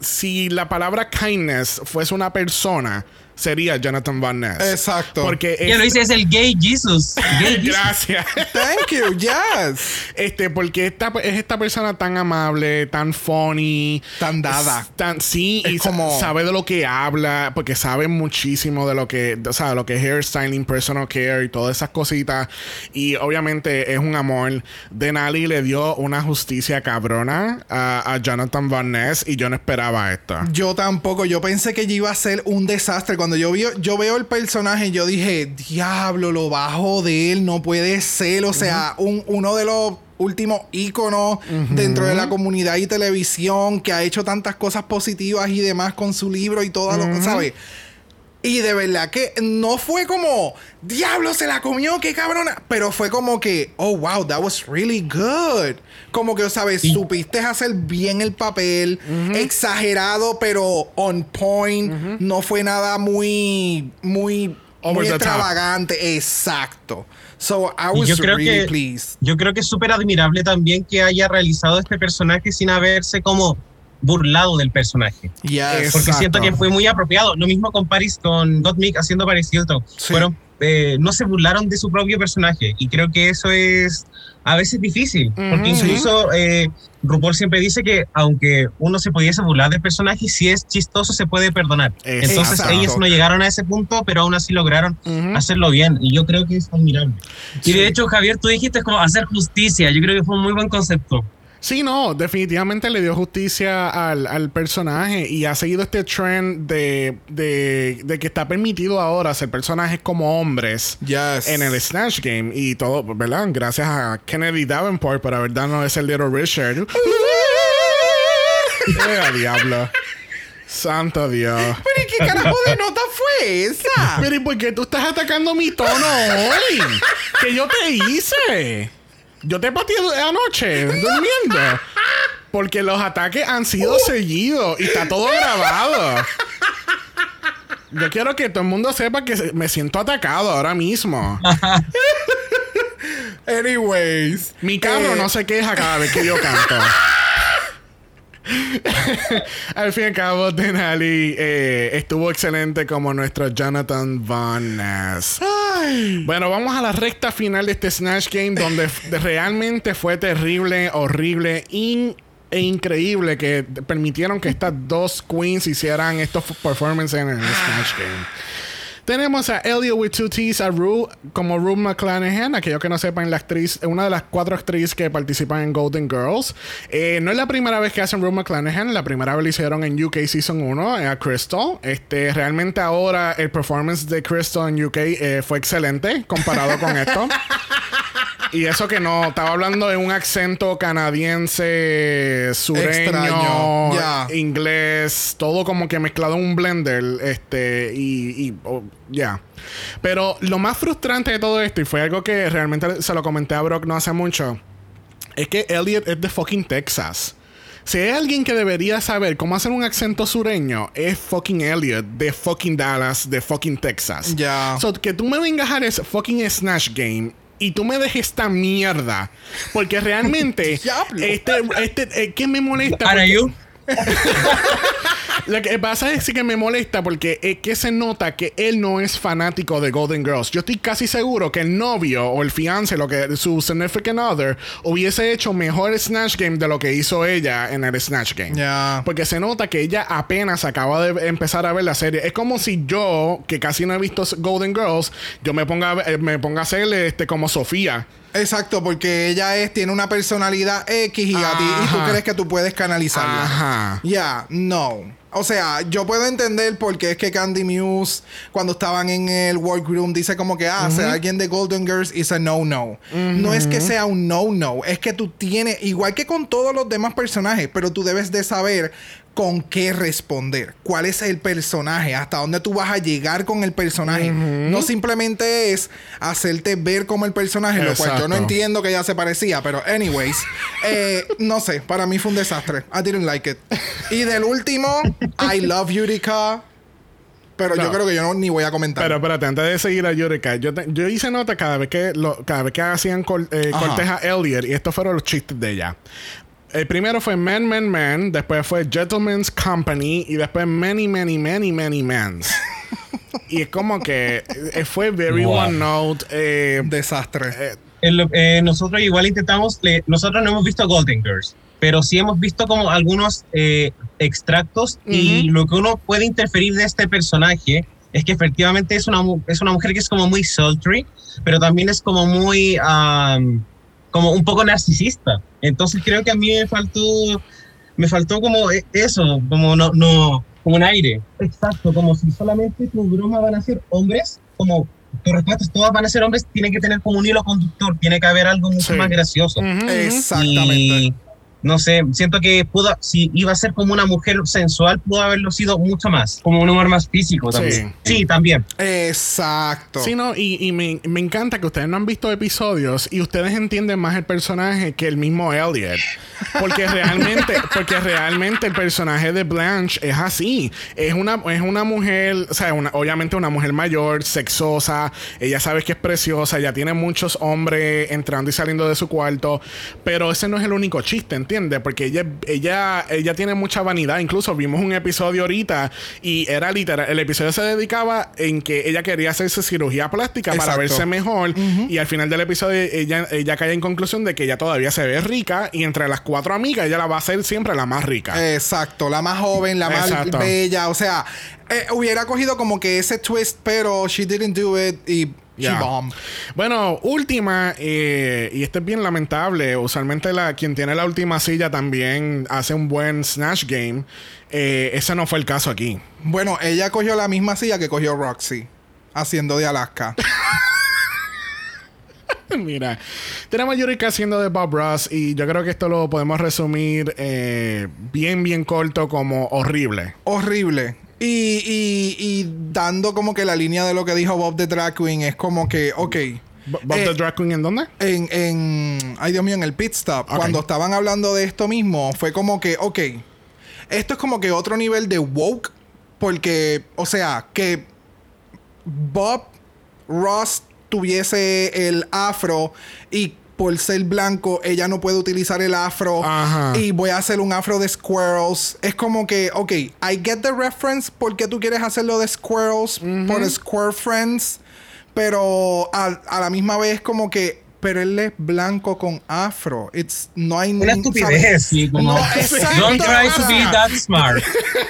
si la palabra kindness fuese una persona, sería Jonathan Van Ness. Exacto. Porque Ya lo dice, es el gay Jesus. Gay. Gracias. Thank you. Yes. Este, porque esta, es esta persona tan amable, tan funny. Tan dada. es Tan, sí, Es y como- sabe de lo que habla, porque sabe muchísimo de lo que, o sea, lo que es hairstyling, personal care y todas esas cositas. Y obviamente es un amor. Denali le dio una justicia cabrona a, a Jonathan Van Ness y yo no esperaba esto. Yo tampoco. Yo pensé que iba a ser un desastre. Cuando yo, vi, yo veo el personaje, yo dije, diablo, lo bajo de él no puede ser. O sea, un- uno de los últimos íconos dentro de la comunidad y televisión que ha hecho tantas cosas positivas y demás con su libro y todo lo ¿sabes? Y de verdad que no fue como, diablo, se la comió, qué cabrona. Pero fue como que, oh, wow, that was really good. Como que, ¿sabes? Supiste hacer bien el papel, exagerado, pero on point. No fue nada muy, muy, Over muy the top. extravagante. Exacto. So, I was yo creo really que- pleased. Yo creo que es súper admirable también que haya realizado este personaje sin haberse como burlado del personaje. Yes. Porque siento que fue muy apropiado. Lo mismo con Paris, con Gottmik haciendo Paris Hilton. Sí. Fueron, eh, no se burlaron de su propio personaje. Y creo que eso es a veces difícil. Porque Ujú. incluso eh, RuPaul siempre dice que aunque uno se pudiese burlar del personaje, si es chistoso se puede perdonar. Entonces Exacto. ellos no llegaron a ese punto, pero aún así lograron hacerlo bien. Y yo creo que es admirable. Y de hecho, Javier, tú dijiste como hacer justicia. Yo creo que fue un muy buen concepto. Sí, no, definitivamente le dio justicia al, al personaje y ha seguido este trend de, de, de que está permitido ahora hacer personajes como hombres Yes. en el Snatch Game y todo, ¿verdad? Gracias a Kennedy Davenport por haber dado ese Little Richard. ¡Eh, diablo! Santo Dios. Pero ¿y qué carajo de nota fue esa? Pero ¿y por qué tú estás atacando mi tono hoy? ¿Qué yo te hice? Yo te pateé anoche durmiendo. Porque los ataques han sido seguidos y está todo grabado. Yo quiero que todo el mundo sepa que me siento atacado ahora mismo. Anyways. Mi carro eh, no se queja cada vez que yo canto. al fin y al cabo, Denali eh, estuvo excelente como nuestro Jonathan Van Ness. Bueno, vamos a la recta final de este Snatch Game donde realmente fue terrible, horrible, in- e increíble que permitieron que estas dos queens hicieran estos performances en el Snatch Game. Tenemos a Elliot with two T's, a Rue como Rue McClanahan, aquellos que no sepan, la actriz, una de las cuatro actrices que participan en Golden Girls. Eh, no es la primera vez que hacen Rue McClanahan, la primera vez lo hicieron en UK Season 1, eh, a Crystal. Este, realmente ahora el performance de Crystal en UK eh, fue excelente comparado con esto. Y eso que no, estaba hablando de un acento canadiense, sureño, ya. inglés, todo como que mezclado en un blender, este, y, y, oh, ya. Pero lo más frustrante de todo esto, y fue algo que realmente se lo comenté a Brock no hace mucho, es que Elliot es de fucking Texas. Si hay alguien que debería saber cómo hacer un acento sureño, es fucking Elliot de fucking Dallas, de fucking Texas. Ya. So, que tú me vengas a ese fucking Snatch Game y tú me dejes esta mierda. Porque realmente, Diablo. este, este, eh, ¿qué me molesta? Para Porque- you. lo que pasa es que me molesta porque es que se nota que él no es fanático de Golden Girls. Yo estoy casi seguro que el novio o el fiance, lo que su significant other, hubiese hecho mejor Snatch Game de lo que hizo ella en el Snatch Game. Ya. Porque se nota que ella apenas acaba de empezar a ver la serie. Es como si yo, que casi no he visto Golden Girls, yo me ponga, eh, me ponga a hacer este, como Sofía. Exacto, porque ella es, tiene una personalidad X y a ti, y tú crees que tú puedes canalizarla. Ajá. Ya, no. O sea, yo puedo entender por qué es que Candy Muse, cuando estaban en el workroom, dice como que, ah, ser alguien de Golden Girls is a no-no. No es que sea un no-no, es que tú tienes, igual que con todos los demás personajes, pero tú debes de saber con qué responder, cuál es el personaje, hasta dónde tú vas a llegar con el personaje. No simplemente es hacerte ver como el personaje, lo cual yo no entiendo que ella se parecía, pero anyways, eh, no sé, para mí fue un desastre. I didn't like it. Y del último, I love Yurika. Pero yo creo que yo no, ni voy a comentar. Pero espérate, antes de seguir a Yurika, yo, te- yo hice nota cada vez que lo- cada vez que hacían eh, cortes a Elliot y estos fueron los chistes de ella. El primero fue Man, Man, Man, después fue Gentleman's Company y después Many, Many, Many, Many Mans. y es como que eh, fue very Wow. one note. eh, Desastre. eh, El- eh, nosotros igual intentamos, le- nosotros no hemos visto Golden Girls, pero sí hemos visto como algunos eh, extractos y lo que uno puede interferir de este personaje es que efectivamente es una, es una mujer que es como muy sultry, pero también es como muy, am, como un poco narcisista. Entonces creo que a mí me faltó, me faltó como e- eso, como no, no, como un aire. Exacto, como si solamente tus bromas van a ser hombres, como tus respuestas todas van a ser hombres, tiene que tener como un hilo conductor, tiene que haber algo mucho Sí. más gracioso. Exactamente. Y no sé, siento que pudo, si iba a ser como una mujer sensual, pudo haberlo sido mucho más. Como un humor más físico también. Sí, también. Exacto. Sí, no, y, y me, me encanta que ustedes no han visto episodios y ustedes entienden más el personaje que el mismo Elliot. Porque realmente, porque realmente el personaje de Blanche es así. Es una, es una mujer, o sea, una- obviamente una mujer mayor, sexosa, ella sabe que es preciosa, ya tiene muchos hombres entrando y saliendo de su cuarto, pero ese no es el único chiste, ¿entiendes? Porque ella, ella, ella tiene mucha vanidad. Incluso vimos un episodio ahorita y era literal, el episodio se dedicaba en que ella quería hacerse cirugía plástica para verse mejor y al final del episodio ella, ella cae en conclusión de que ella todavía se ve rica y entre las cuatro amigas ella la va a hacer siempre la más rica. Exacto, la más joven, la más Exacto. bella. O sea, eh, hubiera cogido como que ese twist, pero she didn't do it y Bueno, última, eh, y esto es bien lamentable. Usualmente la, quien tiene la última silla también hace un buen Snatch Game. Eh, ese no fue el caso aquí. Bueno, ella cogió la misma silla que cogió Roxy, haciendo de Alaska. Mira, tenemos a Yurika haciendo de Bob Ross y yo creo que esto lo podemos resumir eh, bien, bien corto como horrible. Horrible. Y, y, y dando como que la línea de lo que dijo Bob the Drag Queen es como que, ok. Bo- ¿Bob Eh, the Drag Queen en dónde? En, en, ay Dios mío, en el pit stop, cuando estaban hablando de esto mismo, fue como que, ok, esto es como que otro nivel de woke porque, o sea, que Bob Ross tuviese el afro y por ser blanco, ella no puede utilizar el afro. Ajá. Y voy a hacer un afro de squirrels. Es como que, ok, I get the reference porque tú quieres hacerlo de squirrels por Square Friends. Pero a, a la misma vez, como que, pero él es blanco con afro. It's, no hay Una estupidez. Sí, como, No, exacto. Don't try to be that smart.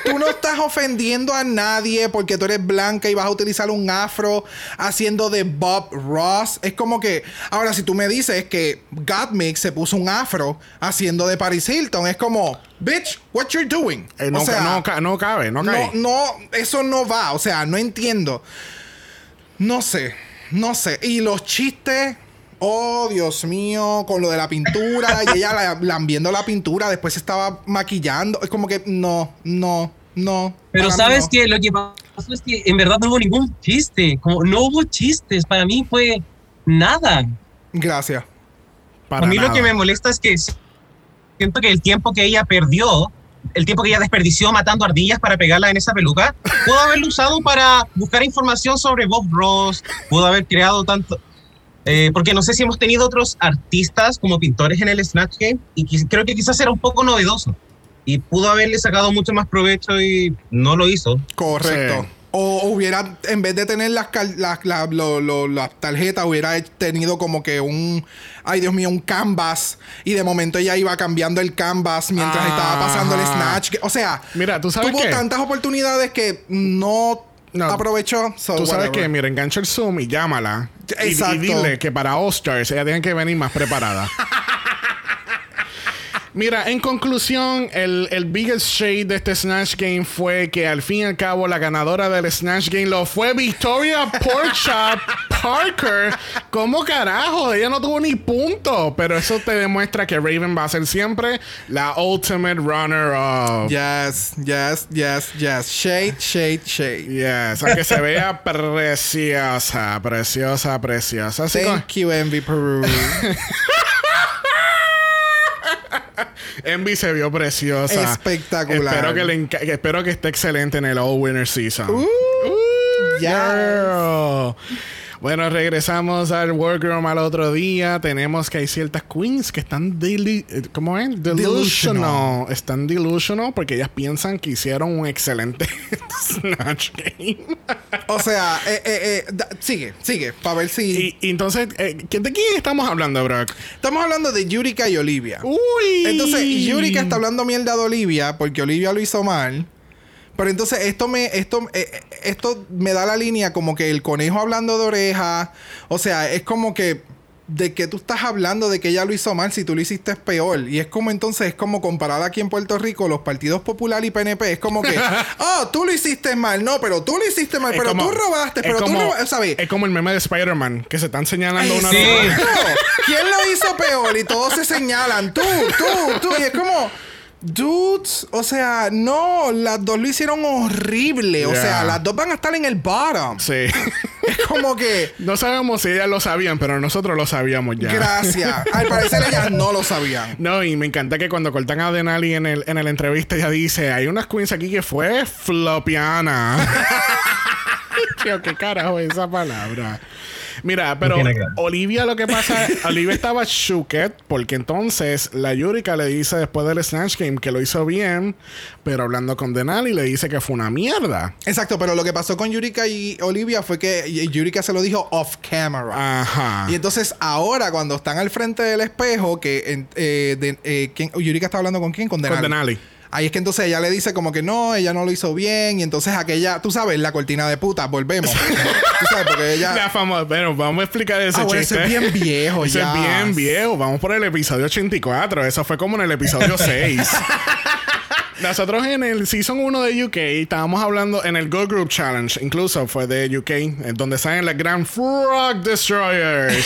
Tú no estás ofendiendo a nadie porque tú eres blanca y vas a utilizar un afro haciendo de Bob Ross. Es como que, ahora si tú me dices que Gottmik se puso un afro haciendo de Paris Hilton, es como, bitch, what you're doing. Eh, no, o sea, no, no cabe, no cae. no, no, eso no va. O sea, no entiendo. No sé, no sé. Y los chistes. Oh, Dios mío, con lo de la pintura y ella la- lambiendo la pintura, después se estaba maquillando. Es como que no, no, no. Pero sabes no. que lo que pasó es que en verdad no hubo ningún chiste. Como no hubo chistes. Para mí fue nada. Gracias. Para a mí lo que me molesta es que siento que el tiempo que ella perdió, el tiempo que ella desperdició matando ardillas para pegarla en esa peluca, pudo haberlo usado para buscar información sobre Bob Ross, pudo haber creado tanto... eh, porque no sé si hemos tenido otros artistas como pintores en el Snatch Game y creo que quizás era un poco novedoso. Y pudo haberle sacado mucho más provecho y no lo hizo. Correcto. Sí. O hubiera, en vez de tener las, cal- las, la- lo- lo- las tarjetas, hubiera tenido como que un, ay Dios mío, un canvas. Y de momento ella iba cambiando el canvas mientras estaba pasando el snatch. O sea, Mira, ¿tú sabes tuvo qué? tantas oportunidades que no, No. aprovechó. So, Tú sabes whatever. que, mira, engancha el Zoom y llámala. Y- Y, dile que para All Stars ella tiene que venir más preparada. Mira, en conclusión, el, el biggest shade de este Snatch Game fue que al fin y al cabo la ganadora del Snatch Game lo fue Victoria Porkchop Parker. ¿Cómo carajo? Ella no tuvo ni punto. Pero eso te demuestra que Raven va a ser siempre la ultimate runner of. Yes, yes, yes, yes. Shade, shade, shade. Yes, aunque se vea preciosa, preciosa, preciosa. Así Thank you, Envy Peru. Envy se vio preciosa. Espectacular. Espero que, le espero que esté excelente en el All Winner Season. Uh, yes. Bueno, regresamos al Workroom al otro día. Tenemos que hay ciertas queens que están eh, ¿cómo es? Delusional. Delusional. Están delusional porque ellas piensan que hicieron un excelente Snatch Game. O sea, eh, eh, eh, sigue, sigue, para ver si... y, y entonces, eh, ¿de quién estamos hablando, Brock? Estamos hablando de Yurika y Olivia. Uy. Entonces, Yurika está hablando mierda de Olivia porque Olivia lo hizo mal. Pero entonces esto me esto eh, eh, esto me da la línea como que el conejo hablando de oreja, o sea, es como que de que tú estás hablando de que ella lo hizo mal si tú lo hiciste es peor y es como entonces es como comparar aquí en Puerto Rico los partidos popular y PNP es como que oh tú lo hiciste mal no pero tú lo hiciste mal Es pero como- tú robaste pero tú robaste ¿sabes? Es como el meme de Spider-Man que se están señalando uno a sí. ¿Quién lo hizo peor? Y todos se señalan. Tú, tú, tú. Y es como. Dudes, o sea, no, las dos lo hicieron horrible. O sea, las dos van a estar en el bottom. Sí. Es como que. no sabemos si ellas lo sabían, pero nosotros lo sabíamos ya. Gracias. Al parecer ellas no lo sabían. No, y me encanta que cuando cortan a Denali en el, en el entrevista, ella dice: Hay unas queens aquí que fue flopiana. Tío, qué carajo es esa palabra. Mira, pero. Olivia lo que pasa, Olivia estaba shooked porque entonces la Yurika le dice después del Snatch Game que lo hizo bien, pero hablando con Denali le dice que fue una mierda. Exacto, pero lo que pasó con Yurika y Olivia fue que Yurika se lo dijo off camera. Ajá. Y entonces ahora cuando están al frente del espejo, que eh, de- eh, ¿quién- Yurika está hablando con quién? Con Denali. Con Denali. Ahí es que entonces ella le dice como que no, ella no lo hizo bien. Y entonces aquella, tú sabes, la cortina de puta, volvemos. tú sabes, porque ella... La famosa, bueno, vamos a explicar ese Ah, bueno, chiste. ese es bien viejo, Ese ya. es bien viejo. Vamos por el episodio 84. Eso fue como en el episodio 6. Nosotros en el Season 1 de UK estábamos hablando en el Go Group Challenge, incluso fue de UK, eh, donde salen las Grand Frog Destroyers.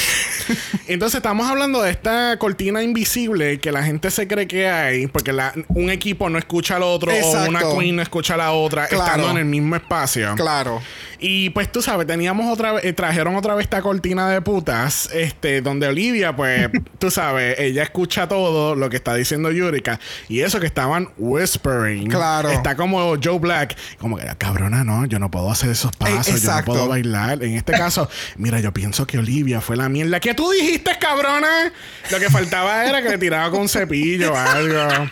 Entonces estamos hablando de esta cortina invisible que la gente se cree que hay porque la- un equipo no escucha al otro o una queen no escucha a la otra Claro. estando en el mismo espacio. Claro. Y pues tú sabes, teníamos otra vez, eh, trajeron otra vez esta cortina de putas, este, donde Olivia, pues, tú sabes, ella escucha todo lo que está diciendo Yurika. Y eso que estaban whispering. Claro. Está como Joe Black, como que, cabrona, no, yo no puedo hacer esos pasos, yo no puedo bailar. En este caso, mira, yo pienso que Olivia fue la mierda. ¿Qué tú dijiste, cabrona? Lo que faltaba era que le tiraba con un cepillo o algo.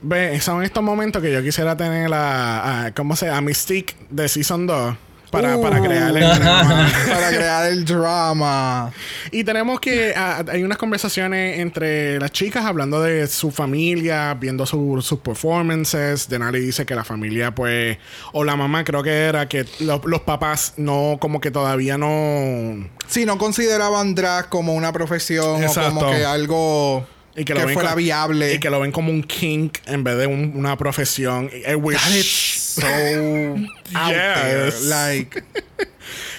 Ve, son estos momentos que yo quisiera tener a, a- ¿cómo se? A Mystique de Season 2 para, Uh. para crear el drama. Para crear el drama. Y tenemos que, hay unas conversaciones entre las chicas hablando de su familia, viendo su- sus performances. Denali dice que la familia, pues, o la mamá creo que era, que lo- los papás no, como que todavía no... Si no consideraban drag como una profesión Exacto. o como que algo Y que, que, lo ven fuera viable. Y que lo ven como un kink en vez de un- una profesión. I wish- That is so out there. Yes. Like,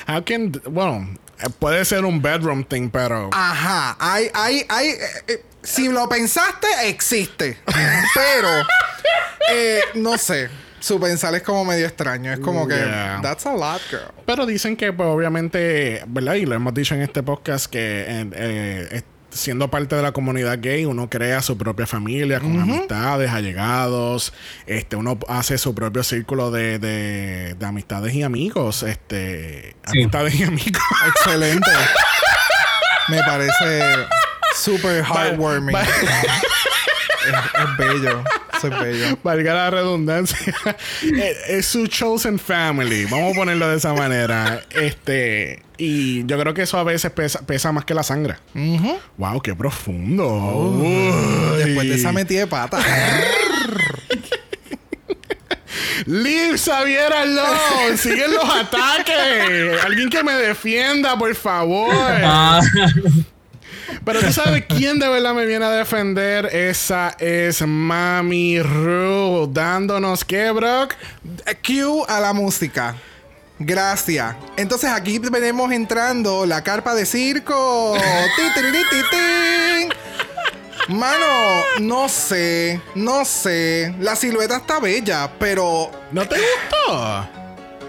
How can, eh, puede ser un bedroom thing, pero ajá. Hay, hay, hay. eh, eh, si lo pensaste, existe. Pero, eh, no sé. Su pensar es como medio extraño. Es como que, that's a lot, girl. pero dicen que pues obviamente, ¿verdad? Y lo hemos dicho en este podcast que eh, siendo parte de la comunidad gay, uno crea su propia familia con amistades, allegados, este, uno hace su propio círculo de, de, de amistades y amigos, este, Sí. amistades y amigos. Excelente. Me parece super heartwarming. Es bello. Eso es bello. Valga la redundancia. es, es su chosen family. Vamos a ponerlo de esa manera. Este. Y yo creo que eso a veces pesa, pesa más que la sangre. Wow, qué profundo. Después de esa metida de pata. Liv Xavier Alon, siguen los ataques. Alguien que me defienda, por favor. Ah, Pero tú sabes quién de verdad me viene a defender. Esa es Mami Ru, dándonos qué, Brock. Cue a la música. Gracias. Entonces aquí venimos entrando la carpa de circo. Mano, no sé, no sé. La silueta está bella, pero ¿No te gustó?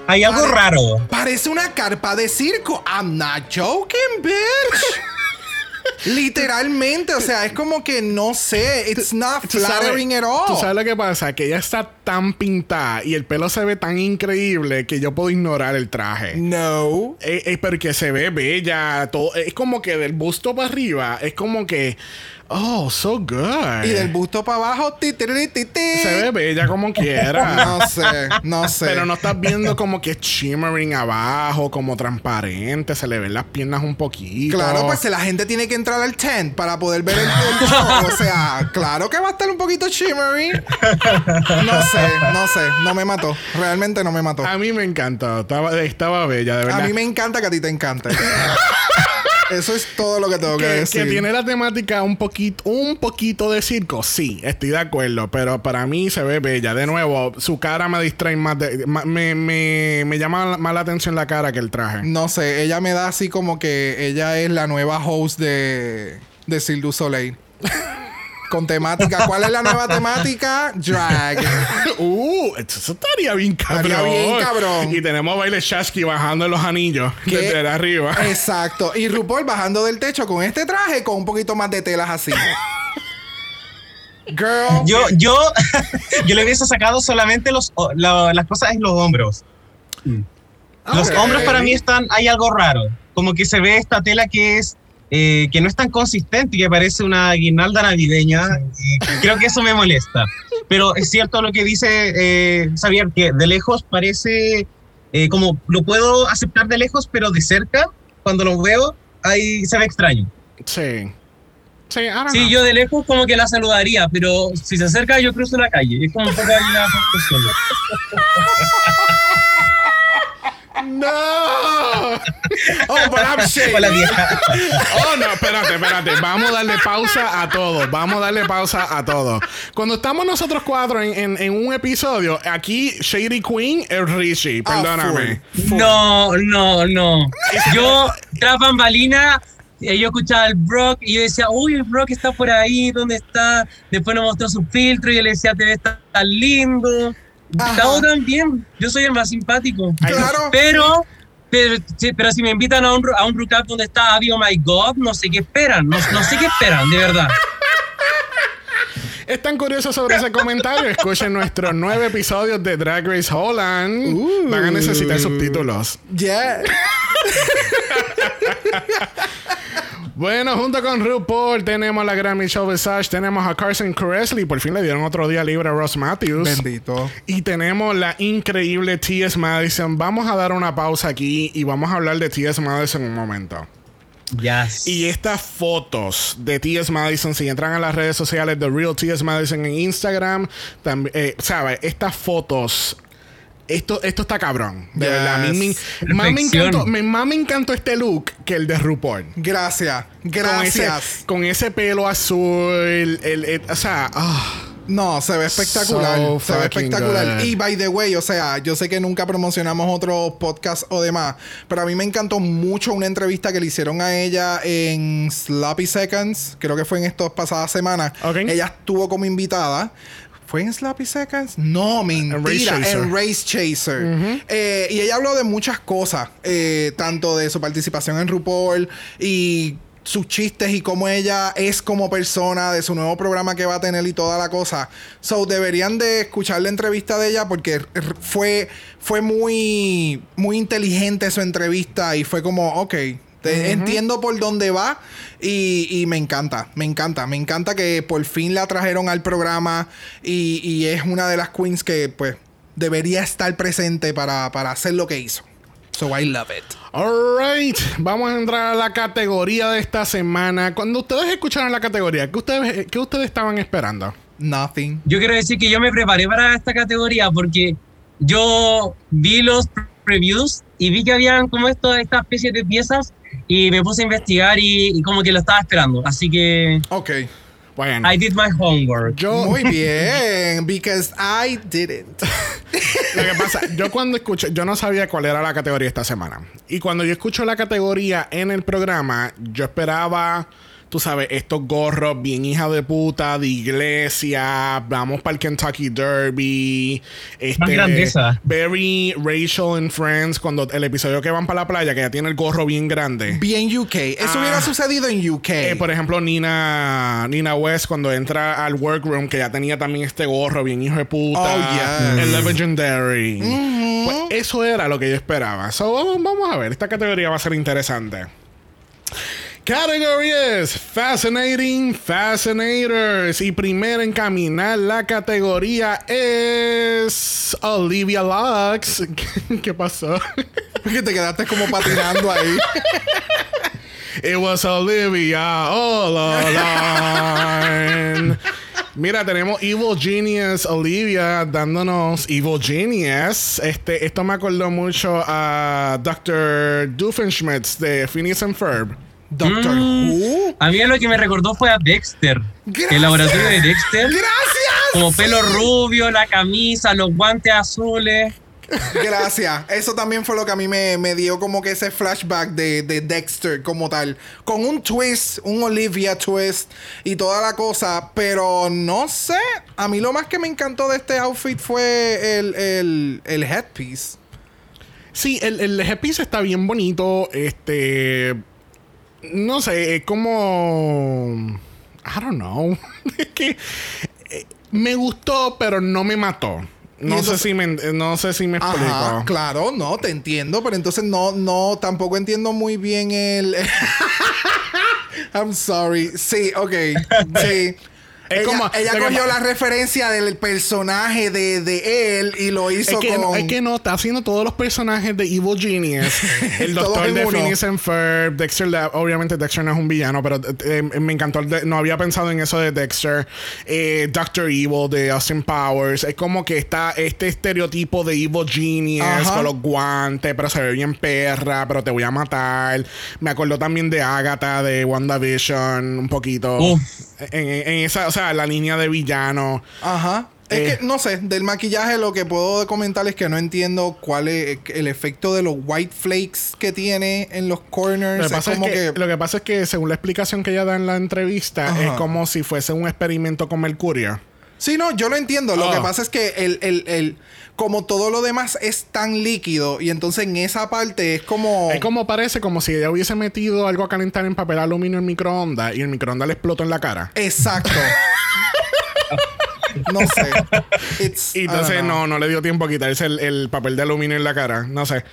Hay algo raro. parece una carpa de circo. I'm not joking, bitch. Literalmente, o sea, es como que no sé. It's not sabes- flattering at all. Tú sabes lo que pasa, que ella está tan pintada y el pelo se ve tan increíble que yo puedo ignorar el traje. No. Eh, eh, porque se ve bella, todo, es como que del busto para arriba, es como que, oh, so good. Y del busto para abajo, ti, ti, tin. se ve bella como quiera. No sé, no sé. Pero no estás viendo como que shimmering abajo, como transparente, se le ven las piernas un poquito. Claro, pues la gente tiene que entrar al tent para poder ver el, el show. O sea, claro que va a estar un poquito shimmery. No sé, no sé. No me mató. Realmente no me mató. A mí me encantó, estaba, estaba bella, de verdad. A mí me encanta que a ti te encante. Eso es todo lo que tengo que, que, decir. que tiene la temática un poquito, un poquito de circo, sí, estoy de acuerdo, pero para mí se ve bella. De nuevo, su cara me distrae más, de- ma- me, me, me llama más la atención la cara que el traje. No sé, ella me da así como que ella es la nueva host de, de Cirque du Soleil. Con temática. ¿Cuál es la nueva temática? Drag. Uh, eso estaría bien cabrón. Estaría bien cabrón. Y tenemos baile Shasky bajando en los anillos ¿Qué? desde arriba. Exacto. Y RuPaul bajando del techo con este traje con un poquito más de telas así. Girl. Yo, yo, yo le hubiese sacado solamente los, las cosas en los hombros. Los hombros para mí están, hay algo raro. Como que se ve esta tela que es, eh, que no es tan consistente y que parece una guirnalda navideña. Y creo que eso me molesta. Pero es cierto lo que dice eh, Xavier, que de lejos parece, eh, como lo puedo aceptar de lejos, pero de cerca, cuando lo veo, ahí se ve extraño. Sí. Sí, sí, yo de lejos como que la saludaría, pero si se acerca yo cruzo la calle. Es como un poco ahí la. No. Oh, but I'm shady. Hola, vieja. Oh, no, espérate, espérate. Vamos a darle pausa a todo. Vamos a darle pausa a todo. Cuando estamos nosotros cuatro en, en- en un episodio, aquí Shady Queen es Richie. Ah, Perdóname. full. No, no, no. Yo, tras bambalina, eh, yo escuchaba al Brock y yo decía, uy, el Brock está por ahí, ¿dónde está? Después nos mostró su filtro y yo le decía, te ves tan lindo. Ajá. También. Yo soy el más simpático. Claro. Pero, pero, si me invitan a un, a un recap donde está Abby, oh my god, no sé qué esperan. No, no sé qué esperan, de verdad. ¿Están curiosos sobre ese comentario? Escuchen nuestros nueve episodios de Drag Race Holland. Uh. Van a necesitar subtítulos. Yeah. Bueno, junto con RuPaul tenemos a la gran Michelle Visage, tenemos a Carson Kressley, por fin le dieron otro día libre a Ross Matthews. Bendito. Y tenemos la increíble T.S. Madison. Vamos a dar una pausa aquí y vamos a hablar de T.S. Madison un momento. Yes. Y estas fotos de T.S. Madison, si entran a las redes sociales de Real T.S. Madison en Instagram, también, eh, ¿sabes? Estas fotos. Esto, esto está cabrón. De Yes. verdad. A mí me- más, me encantó, me, más me encantó este look que el de RuPaul. Gracias. Con Gracias. ese, con ese pelo azul. el- el- o sea, ah. No, se ve espectacular. So se ve espectacular. good. Y by the way, o sea, yo sé que nunca promocionamos otro podcast o demás, pero a mí me encantó mucho una entrevista que le hicieron a ella en Sloppy Seconds, creo que fue en estas pasadas semanas. Ella estuvo como invitada. ¿Fue en Sloppy Seconds? No, mentira, Race Chaser. en Race Chaser. Eh, y ella habló de muchas cosas, eh, tanto de su participación en RuPaul y sus chistes y cómo ella es como persona, de su nuevo programa que va a tener y toda la cosa. So, deberían de escuchar la entrevista de ella porque fue, fue muy, muy inteligente su entrevista y fue como, ok. Te- Entiendo por dónde va y, y me encanta, me encanta, me encanta que por fin la trajeron al programa y, y es una de las queens que pues debería estar presente para, para hacer lo que hizo. So I love it. Alright, vamos a entrar a la categoría de esta semana. Cuando ustedes escucharon la categoría, ¿qué ustedes, qué ustedes estaban esperando? Nothing. Yo quiero decir que yo me preparé para esta categoría porque yo vi los previews y vi que habían como esto, esta especie de piezas y me puse a investigar y, y como que lo estaba esperando. Así que Ok. Bueno, I did my homework. yo, Muy bien. Because I didn't. lo que pasa, yo cuando escuché, yo no sabía cuál era la categoría esta semana. Y cuando yo escucho la categoría en el programa, yo esperaba, tú sabes, estos gorros bien hija de puta, de iglesia, vamos para el Kentucky Derby. Este, grandeza. Very Rachel and Friends, cuando el episodio que van para la playa, que ya tiene el gorro bien grande. Bien UK. Eso Ah. hubiera sucedido en UK. Eh, por ejemplo, Nina, Nina West, cuando entra al workroom, que ya tenía también este gorro bien hijo de puta. Oh, yes. El Legendary. Pues eso era lo que yo esperaba. So, vamos, vamos a ver. Esta categoría va a ser interesante. Category es Fascinating Fascinators. Y primero en caminar la categoría es Olivia Lux. ¿Qué pasó? que te quedaste como patinando ahí. It was Olivia all along. Mira, tenemos Evil Genius Olivia dándonos Evil Genius. Este, esto me acordó mucho a Dr. Doofenshmirtz de Phineas and Ferb. Doctor Mm. Who. A mí lo que me recordó fue a Dexter. Gracias. El laboratorio de Dexter. Gracias. Como pelo rubio, la camisa, los guantes azules. Gracias. Eso también fue lo que a mí me, me dio como que ese flashback de, de Dexter como tal. Con un twist, un Olivia twist y toda la cosa. Pero no sé. A mí lo más que me encantó de este outfit fue el, el, el headpiece. Sí, el, el headpiece está bien bonito. Este. No sé, es como. I don't know. es que. eh, me gustó, pero no me mató. No, entonces- sé, si me, no sé si me explico. Ajá, claro, no, te entiendo, pero entonces no, no, tampoco entiendo muy bien el. I'm sorry. Sí, ok. Sí. Es ella como- ella que cogió la referencia del personaje de, de él y lo hizo Es que, con... es que no, está haciendo todos los personajes de Evil Genius. El doctor de. Phineas and Ferb, Dexter, Lab- obviamente Dexter no es un villano, pero eh, eh, me encantó. el de- no había pensado en eso de Dexter. Eh, Doctor Evil de Austin Powers. Es como que está este estereotipo de Evil Genius Ajá. con los guantes, pero se ve bien perra, pero te voy a matar. Me acuerdo también de Agatha de WandaVision, un poquito. En, en- en esa, o sea, la línea de villano. Ajá. Es Eh. que, no sé, del maquillaje lo que puedo comentar es que no entiendo cuál es el efecto de los white flakes que tiene en los corners. Lo que, pasa es como que, que... lo que pasa es que según la explicación que ella da en la entrevista Ajá. es como si fuese un experimento con mercurio. Sí, no, yo lo entiendo. Lo Ah. que pasa es que el, el, el- como todo lo demás es tan líquido y entonces en esa parte es como... Es como parece como si ella hubiese metido algo a calentar en papel aluminio en microondas y el microondas le explotó en la cara. Exacto. no sé. It's- Y entonces no, no le dio tiempo a quitarse el, el papel de aluminio en la cara. No sé.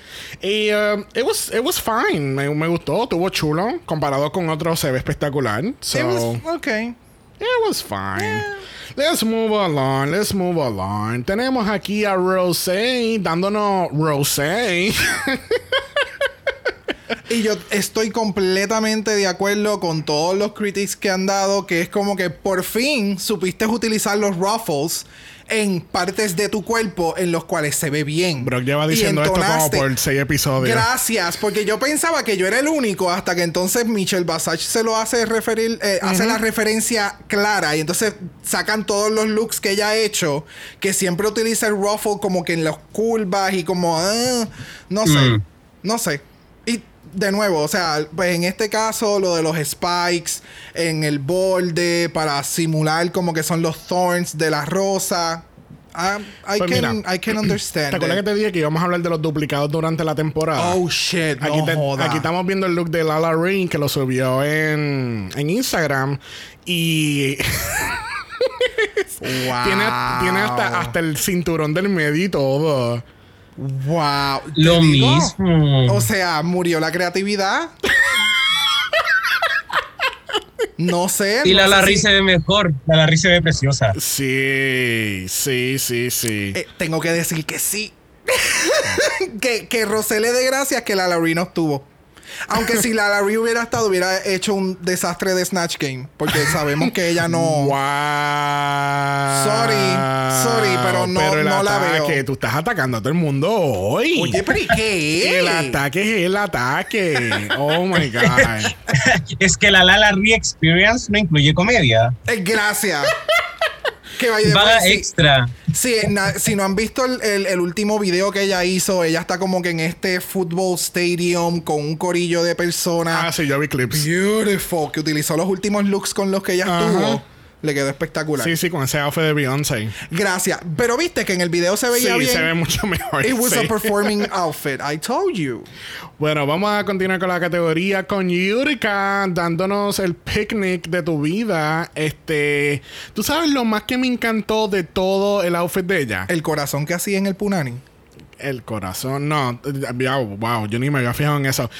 Y um, it, was, it was fine. Me, me gustó. Estuvo chulo. Comparado con otros se ve espectacular. So, It was- okay. It was fine. Let's move along. Let's move along. Tenemos aquí a Rosé dándonos Rosé. Y yo estoy completamente de acuerdo con todos los critics que han dado, que es como que por fin supiste utilizar los ruffles en partes de tu cuerpo en los cuales se ve bien. Brock lleva diciendo esto como por seis episodios. Gracias, porque yo pensaba que yo era el único hasta que entonces Michelle Basage se lo hace referir, eh, hace la referencia clara y entonces sacan todos los looks que ella ha hecho, que siempre utiliza el ruffle como que en las curvas y como, ah, no sé, Mm. no sé. De nuevo, o sea, pues en este caso lo de los spikes en el borde para simular como que son los thorns de la rosa. I, I Pues can, mira, I can understand. ¿Te acuerdas it. que te dije que íbamos a hablar de los duplicados durante la temporada? Oh shit, Aquí, no te- joda. aquí estamos viendo el look de Lala Ring que lo subió en, en Instagram y Wow. tiene, tiene hasta, hasta el cinturón del medio y todo. Wow. ¿Te Lo digo? mismo. O sea, murió la creatividad. no sé. y no la Larry si- se ve mejor. La Larry se ve preciosa. Sí, sí, sí, sí. Eh, tengo que decir que sí. que, que Rosé le dé gracias que la Larry no estuvo. Aunque si la Larry hubiera estado, hubiera hecho un desastre de Snatch Game. Porque sabemos que ella no. Wow. Sorry, sorry, pero no- el no la ataque, veo. Tú estás atacando a todo el mundo hoy. Oye, pero ¿y qué? El ataque es el ataque. Oh my God. Es que la La Larry Experience no incluye comedia. Eh, Gracias. Que vaya Paga sí, extra. sí, na- si no han visto el, el- el último video que ella hizo, ella está como que en este football stadium con un corillo de personas. Ah, sí, yo vi clips. Beautiful. Que utilizó los últimos looks con los que ella estuvo. Le quedó espectacular. Sí, sí, con ese outfit de Beyoncé. Gracias. Pero viste que en el video se veía Sí, bien. se ve mucho mejor. It was sí. a performing outfit. I told you. Bueno, vamos a continuar con la categoría con Yurika dándonos el picnic de tu vida. Este, tú sabes lo más que me encantó de todo el outfit de ella. El corazón que hacía en el Punani. El corazón, no, wow, wow, yo ni me había fijado en eso.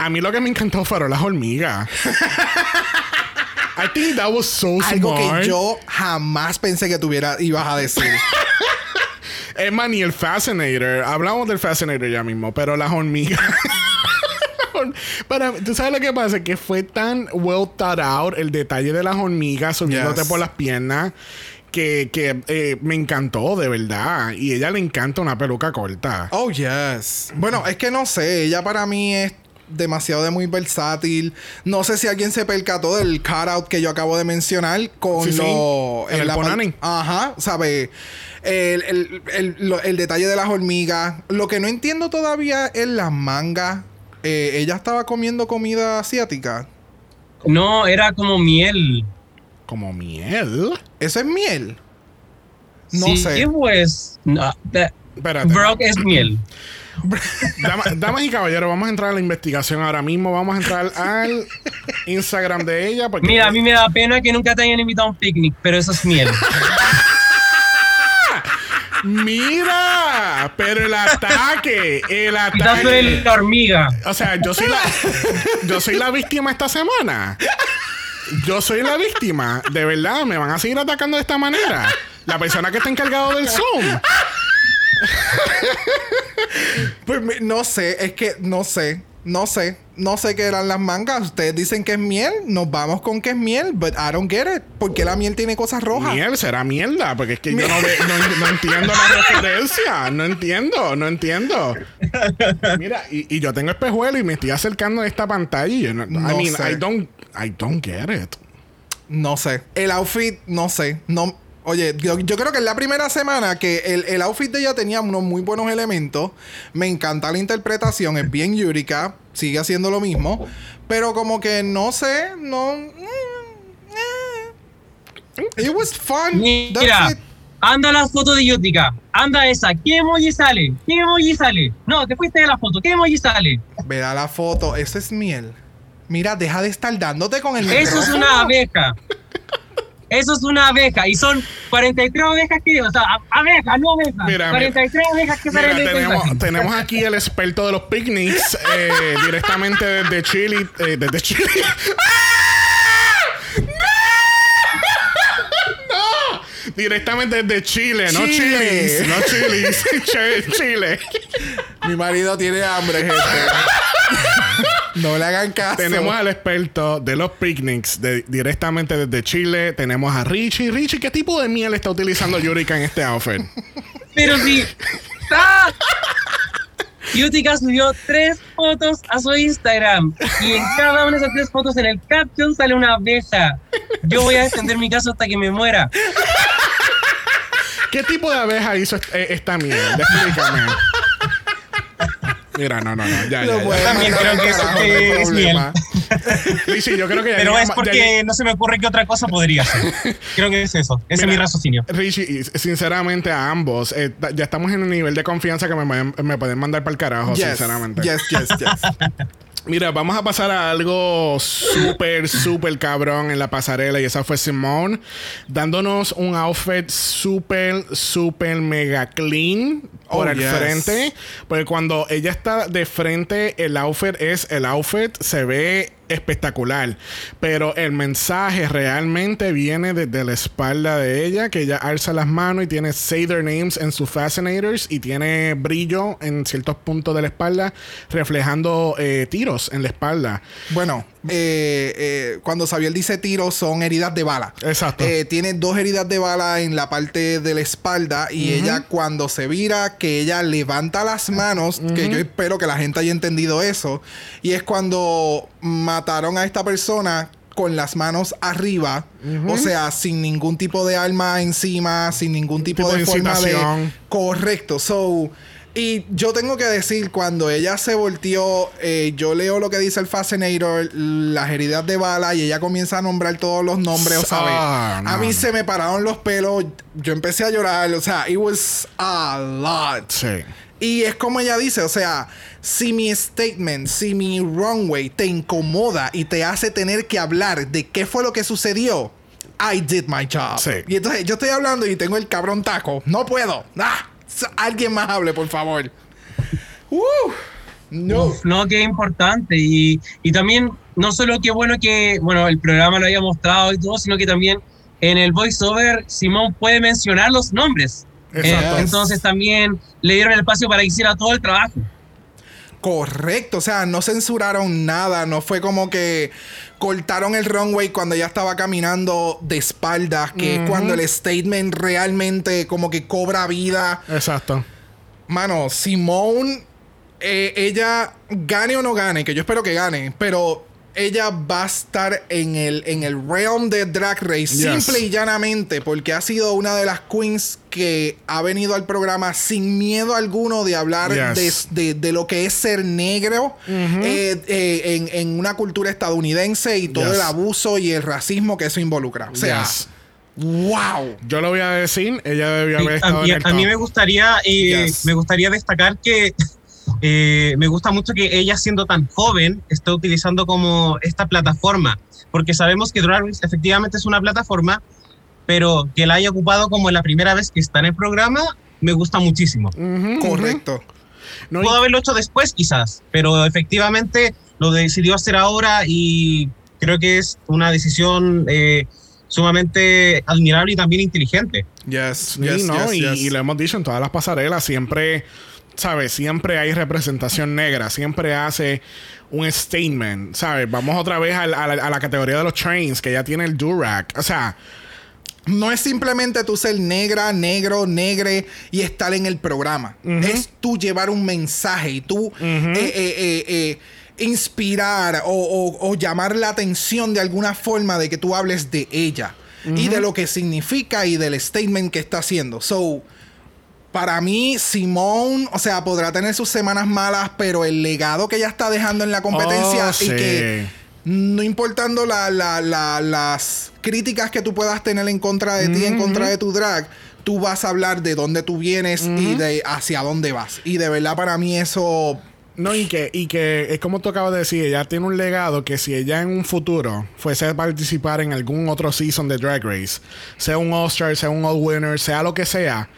A mí lo que me encantó fueron las hormigas. I think that was so Algo smart. que yo jamás pensé que tuviera ibas a decir. Es más, ni el Fascinator. Hablamos del Fascinator ya mismo, pero las hormigas. Pero tú sabes lo que pasa, que fue tan well thought out el detalle de las hormigas subiéndote Yes. por las piernas que, que eh, me encantó de verdad. Y ella le encanta una peluca corta. Oh, yes. Bueno, es que no sé. Ella para mí es demasiado de muy versátil. No sé si alguien se percató del cutout que yo acabo de mencionar con Sí, sí. lo... En el Ponani. Ajá, ¿sabe? El, el- el- lo- el detalle de las hormigas. Lo que no entiendo todavía es las mangas. Eh, ella estaba comiendo comida asiática. No, era como miel. Como miel. ¿Eso es miel? No sí, sé. pues. no. Brock es miel. Dama- damas y caballeros, vamos a entrar a la investigación ahora mismo. Vamos a entrar al Instagram de ella. Porque Mira, a mí me da pena que nunca te hayan invitado a un picnic, pero eso es miel. Mira, pero el ataque, el ataque. la hormiga. O sea, yo soy la, yo soy la víctima esta semana. yo soy la víctima. De verdad, me van a seguir atacando de esta manera. La persona que está encargado del Zoom. Pues no sé, es que no sé, no sé, no sé qué eran las mangas. Ustedes dicen que es miel, nos vamos con que es miel, but I don't get it. ¿Por qué la miel tiene cosas rojas? Miel será mierda, porque es que yo no, ve- no- no entiendo la referencia. No entiendo, no entiendo. Mira, y, y yo tengo espejuelo y me estoy acercando a esta pantalla. y yo no- I mean, sé. I don't, I don't get it. No sé. El outfit, no sé. No. Oye, yo, yo creo que es la primera semana que el, el outfit de ella tenía unos muy buenos elementos. Me encanta la interpretación, es bien Yurika, sigue haciendo lo mismo. Pero como que no sé, no. mm, eh. It was fun. Mira, it. anda la foto de Yutica. Anda esa. ¿Qué emoji sale? ¿Qué emoji sale? No, te fuiste de la foto. ¿Qué emoji sale? Verá la foto, eso es miel. Mira, deja de estar dándote con el Eso es una abeja. Eso es una abeja. Y son 43 abejas que... O sea, a- abeja, no abeja. Mira, 43 abejas que Mira, tenemos, tenemos aquí el experto de los picnics eh, directamente desde Chile. eh, desde Chile. ¡Ah! ¡No! ¡No! Directamente desde Chile, no Chile. chilis, no chilis, Ch- Chile. Mi marido tiene hambre, gente. No le hagan caso. Tenemos al experto de los picnics de- directamente desde Chile. Tenemos a Richie. Richie, ¿qué tipo de miel está utilizando Yurika en este outfit? Pero sí. ¡Ah! Yutica subió tres fotos a su Instagram. Y en cada una de esas tres fotos, en el caption sale una abeja. Yo voy a defender mi caso hasta que me muera. ¿Qué tipo de abeja hizo eh, esta miel? Explícame. Mira, no, no, no. Ya, ya, ya. También creo que es- carajo, no es problema. Richie, yo creo que ya Pero es llegamos- ya porque no se me ocurre qué otra cosa podría ser. Creo que es eso. Ese es Mira, mi raciocinio. Richie, sinceramente a ambos, eh, ya estamos en un nivel de confianza que me, pueden- me pueden mandar para el carajo, Yes, sinceramente. yes, yes, yes. Mira, vamos a pasar a algo súper, súper cabrón en la pasarela y esa fue Simone dándonos un outfit súper, súper mega clean por Oh, el yes. frente. Porque cuando ella está de frente, el outfit es el outfit, se ve espectacular. Pero el mensaje realmente viene desde la espalda de ella, que ella alza las manos y tiene Say Their Names en sus Fascinators y tiene brillo en ciertos puntos de la espalda, reflejando eh, tiros en la espalda. Bueno, eh, eh, cuando Xavier dice tiro son heridas de bala. Exacto. Tiene dos heridas de bala en la parte de la espalda y ella cuando se vira, que ella levanta las manos, que yo espero que la gente haya entendido eso, y es cuando mataron a esta persona con las manos arriba, o sea, sin ningún tipo de arma encima, sin ningún tipo, tipo de, de forma de... Correcto, so... Y yo tengo que decir, cuando ella se volteó, eh, yo leo lo que dice el Fascinator, las heridas de bala, y ella comienza a nombrar todos los nombres, ¿sabes? Ah, no, a mí se me pararon los pelos, yo empecé a llorar, o sea, it was a lot. Sí. Y es como ella dice, o sea, si mi statement, si mi runway te incomoda y te hace tener que hablar de qué fue lo que sucedió, I did my job. Sí. Y entonces yo estoy hablando y tengo el cabrón taco. No puedo. Ah, alguien más hable, por favor. Uh, no. No, qué importante. Y, y también, no solo qué bueno que, bueno, el programa lo haya mostrado y todo, sino que también en el voiceover Simón puede mencionar los nombres. Exacto. Eh, entonces también le dieron el espacio para que hiciera todo el trabajo. Correcto, o sea, no censuraron nada, no fue como que cortaron el runway cuando ella estaba caminando de espaldas, que es cuando el statement realmente como que cobra vida. Exacto. Mano, Simone, eh, ella gane o no gane, que yo espero que gane, pero ella va a estar en el, en el realm de Drag Race Yes. simple y llanamente porque ha sido una de las queens que ha venido al programa sin miedo alguno de hablar Yes. de, de- de lo que es ser negro eh, eh, en, en una cultura estadounidense y todo Yes. el abuso y el racismo que eso involucra. O sea, Yes. wow. Yo lo voy a decir, ella debió haber estado también- en el a mí me gustaría, eh, Yes. me gustaría destacar que eh, me gusta mucho que ella siendo tan joven esté utilizando como esta plataforma, porque sabemos que Drag Race efectivamente es una plataforma, pero que la haya ocupado como la primera vez que está en el programa, me gusta muchísimo. Ujú, ujú. Correcto. No, y- Pudo haberlo hecho después quizás, pero efectivamente lo decidió hacer ahora y creo que es una decisión eh, sumamente admirable y también inteligente. Yes, Sí, yes, ¿no? yes, y, yes. y lo hemos dicho en todas las pasarelas, siempre, ¿sabes? Siempre hay representación negra, siempre hace un statement, ¿sabes? Vamos otra vez a, la- a la, a la categoría de los trains, que ya tiene el Durac. O sea, No es simplemente tú ser negra, negro, negre y estar en el programa. Es tú llevar un mensaje y tú eh, eh, eh, eh, inspirar o, o- o llamar la atención de alguna forma de que tú hables de ella y de lo que significa y del statement que está haciendo. So, para mí, Simone, o sea, podrá tener sus semanas malas, pero el legado que ella está dejando en la competencia Oh, y sí. que no importando la- la- la- las críticas que tú puedas tener en contra de ti, en contra de tu drag, tú vas a hablar de dónde tú vienes y de hacia dónde vas. Y de verdad para mí eso... No, y que, y que es como tú acabas de decir, ella tiene un legado que si ella en un futuro fuese a participar en algún otro season de Drag Race, sea un All-Star, sea un All-Winner, sea lo que sea,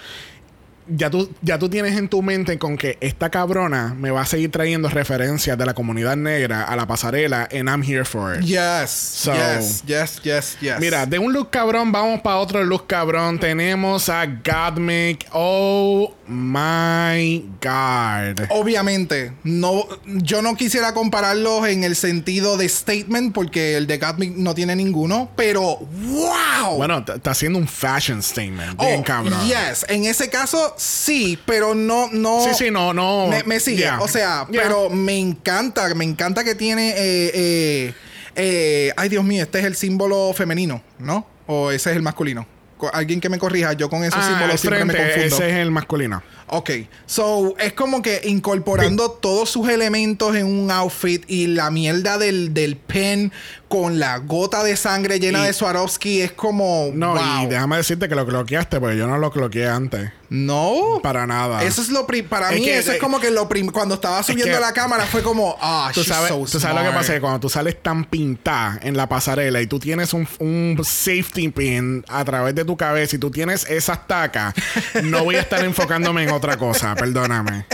ya tú, ya tú tienes en tu mente con que esta cabrona me va a seguir trayendo referencias de la comunidad negra a la pasarela en I'm Here For It. Yes, So- yes, yes, yes, yes. Mira, de un look cabrón vamos para otro look cabrón. Tenemos a Godmick. Oh my God. Obviamente, no, yo no quisiera compararlos en el sentido de statement porque el de Gatmic no tiene ninguno, pero wow. Bueno, está haciendo un fashion statement. Oh, Bien cabrón. yes, en ese caso sí, pero no, no. Sí, sí, no, no. Me, me sigue, Yeah. o sea, Yeah. pero me encanta, me encanta que tiene. eh, eh, eh, ay, Dios mío, este es el símbolo femenino, ¿no? O ese es el masculino. Alguien que me corrija, yo con esos Ah, siempre me confundo. ese es el masculino. Ok, so es como que incorporando todos sus elementos en un outfit y la mierda del, del pen con la gota de sangre llena Y- de Swarovski es como. No, wow. y déjame decirte que lo cloqueaste, porque yo no lo cloqueé antes. No. Para nada. Eso es lo pri- para Es mí que- eso es como que lo cuando estaba subiendo que- la cámara fue como ah Tú sabes, so tú sabes lo que pasa, que cuando tú sales tan pintada en la pasarela y tú tienes un, un safety pin a través de tu cabeza y tú tienes esas tacas, no voy a estar enfocándome en otra cosa, perdóname.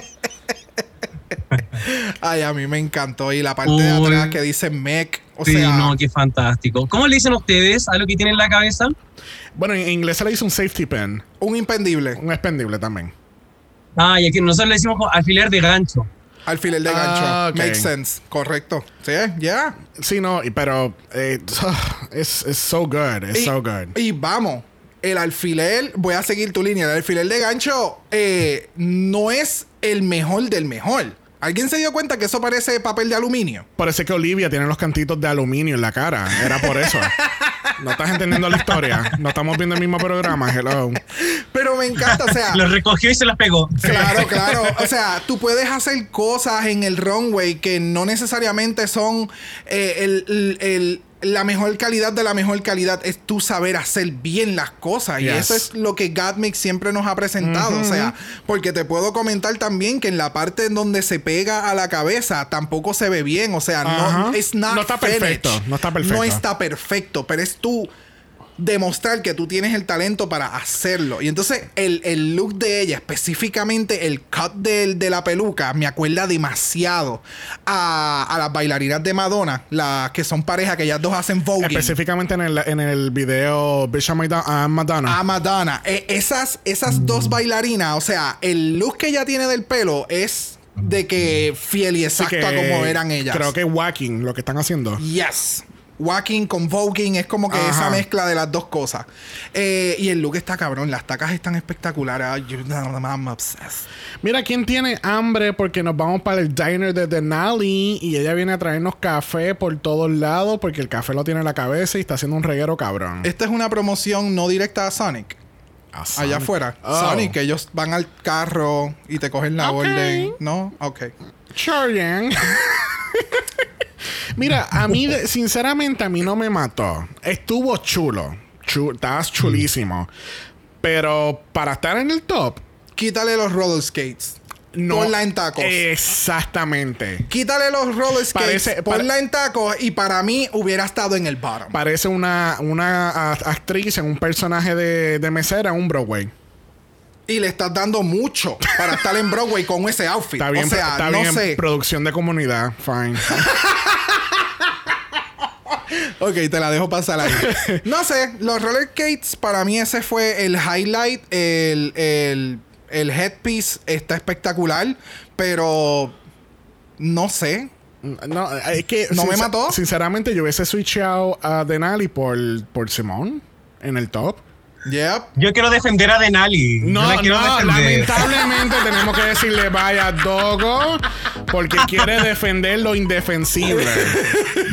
Ay, a mí me encantó y la parte de atrás que dice mech, o sí, sea, no, qué fantástico. ¿Cómo le dicen ustedes a lo que tienen en la cabeza? Bueno, en inglés se le dice un safety pin, un impendible, un expendible también. Ah, y aquí nosotros le decimos alfiler de gancho. alfiler de gancho. Ah, ok. Makes sense, correcto. Sí, ya. Sí, no, pero eh, es so good, it's Y, so good. y vamos, el alfiler, voy a seguir tu línea, el alfiler de gancho eh, no es el mejor del mejor. ¿Alguien se dio cuenta que eso parece papel de aluminio? Parece que Olivia tiene los cantitos de aluminio en la cara. Era por eso. No estás entendiendo la historia. No estamos viendo el mismo programa. Hello. Pero me encanta, o sea... Los recogió y se las pegó. Claro, claro. O sea, tú puedes hacer cosas en el runway que no necesariamente son eh, el, el- el- la mejor calidad de la mejor calidad. Es tú saber hacer bien las cosas. Y eso es lo que Gatmix siempre nos ha presentado. O sea, porque te puedo comentar también que en la parte en donde se pega a la cabeza tampoco se ve bien. O sea, no No está perfecto, no está perfecto. No está perfecto, pero es tú demostrar que tú tienes el talento para hacerlo. Y entonces el, el look de ella, específicamente el cut del- de, la peluca, me acuerda demasiado a, a las bailarinas de Madonna, las que son pareja, que ellas dos hacen voguing. Específicamente en el, en el video Madonna. ah, Madonna. A Madonna. Eh, esas, esas dos bailarinas, o sea, el look que ella tiene del pelo es de que fiel y exacto a que como eran ellas. Creo que whacking lo que están haciendo. Yes. Walking con voguing es como que Ajá. esa mezcla de las dos cosas. Eh, y el look está cabrón, las tacas están espectaculares. I'm obsessed. Mira, ¿quién tiene hambre? Porque nos vamos para el diner de Denali y ella viene a traernos café por todos lados porque el café lo tiene en la cabeza y está haciendo un reguero cabrón. Esta es una promoción no directa a Sonic. Ah, Allá Sonic. afuera. Oh. Sonic, ellos van al carro y te cogen la Ok. orden. ¿No? Ok. Chorian. Mira, a mí, sinceramente, a mí no me mató. Estuvo chulo. Chu- estabas chulísimo. Pero para estar en el top, Quítale los roller skates. no. Ponla en tacos. Exactamente. Quítale los roller skates. Parece- ponla en tacos y para mí hubiera estado en el bottom. Parece una, una actriz en un personaje de, de mesera en un Broadway. Y le estás dando mucho para estar en Broadway con ese outfit. Está bien, o sea, está no bien sé. producción de comunidad. Fine. ok, te la dejo pasar ahí. no sé, los roller skates, para mí ese fue el highlight. El, el, el headpiece está espectacular, pero no sé. No, es que. ¿No me mató? Sinceramente, yo hubiese switchado a Denali por, por Simón en el top. Yep. Yo quiero defender a Denali. No, no, defender. lamentablemente tenemos que decirle vaya Dogo porque quiere defender lo indefensible.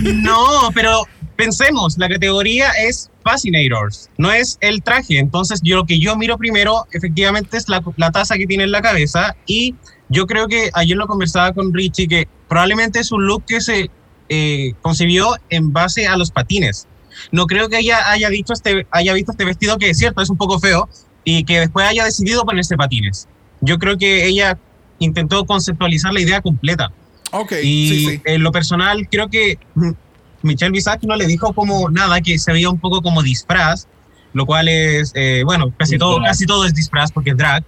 No, pero pensemos, la categoría es Fascinators, no es el traje. Entonces, yo lo que yo miro primero, efectivamente, es la, la taza que tiene en la cabeza. Y yo creo que ayer lo conversaba con Richie, que probablemente es un look que se eh, concibió en base a los patines. No creo que ella haya, dicho este, haya visto este vestido, que es cierto, es un poco feo, y que después haya decidido ponerse patines. Yo creo que ella intentó conceptualizar la idea completa. Ok, Y sí, sí. en lo personal, creo que Michelle Visage no le dijo como nada, que se veía un poco como disfraz, lo cual es, eh, bueno, casi todo, casi todo es disfraz porque es drag.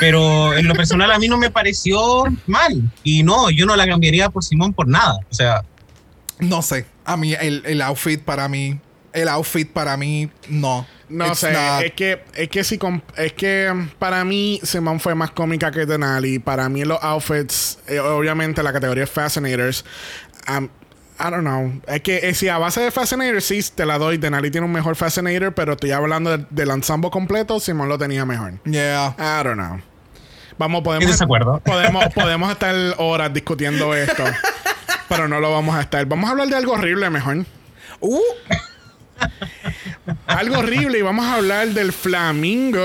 Pero en lo personal a mí no me pareció mal. Y no, yo no la cambiaría por Simón por nada. O sea, No sé. A mí, el, el outfit para mí. El outfit para mí, no. No It's sé, not- es que, es que si es que mm, para mí Simón fue más cómica que Denali. Para mí los outfits, eh, obviamente la categoría es Fascinators. um, I don't know. Es que eh, si a base de Fascinators sí te la doy. Denali tiene un mejor Fascinator, pero estoy hablando de- del ensemble completo. Simón lo tenía mejor. Yeah. I don't know. Vamos, podemos, desacuerdo. podemos, podemos estar horas discutiendo esto, pero no lo vamos a estar. Vamos a hablar de algo horrible mejor. Uh, Algo horrible y vamos a hablar del flamingo.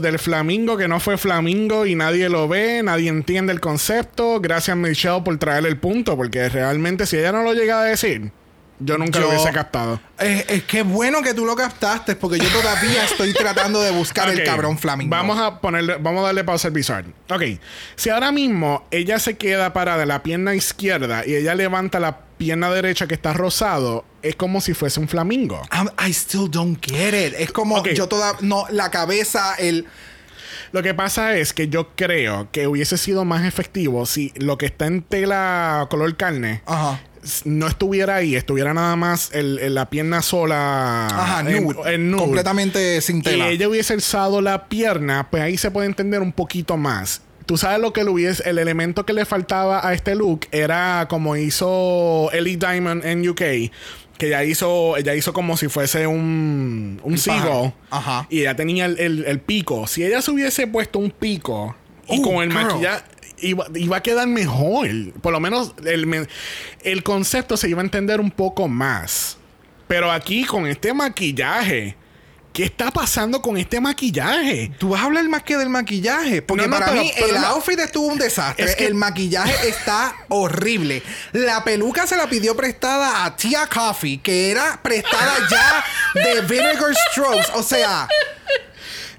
Del flamingo que no fue flamingo y nadie lo ve, nadie entiende el concepto. Gracias Michelle por traer el punto, porque realmente si ella no lo llega a decir, yo nunca lo hubiese captado. es, es que bueno que tú lo captaste, porque yo todavía estoy tratando de buscar el cabrón flamingo. Vamos a ponerle, vamos a darle pausa al bizarre. Ok. Si ahora mismo ella se queda parada en la pierna izquierda y ella levanta la pierna derecha que está rosado, es como si fuese un flamingo. I'm- I still don't get it. Es como yo toda. No, la cabeza, el. Lo que pasa es que yo creo que hubiese sido más efectivo si lo que está en tela color carne Ajá. No estuviera ahí, estuviera nada más el, el- la pierna sola Ajá, nude. en nude. Completamente sin Y tela. ella hubiese alzado la pierna, pues ahí se puede entender un poquito más. Tú sabes lo que le hubiese, el elemento que le faltaba a este look era como hizo Ellie Diamond en UK, que ella hizo, ella hizo como si fuese un, un seagull. Ajá. Y ella tenía el, el- el pico. Si ella se hubiese puesto un pico y con el maquillaje. Iba, iba a quedar mejor. Por lo menos el, el concepto se iba a entender un poco más. Pero aquí con este maquillaje. ¿Qué está pasando con este maquillaje? Tú vas a hablar más que del maquillaje. Porque No, no, para pero- mí pero el no. outfit estuvo un desastre. Es que- El maquillaje está horrible. La peluca se la pidió prestada a Tia Coffee, que era prestada ya de Vinegar Strokes. O sea,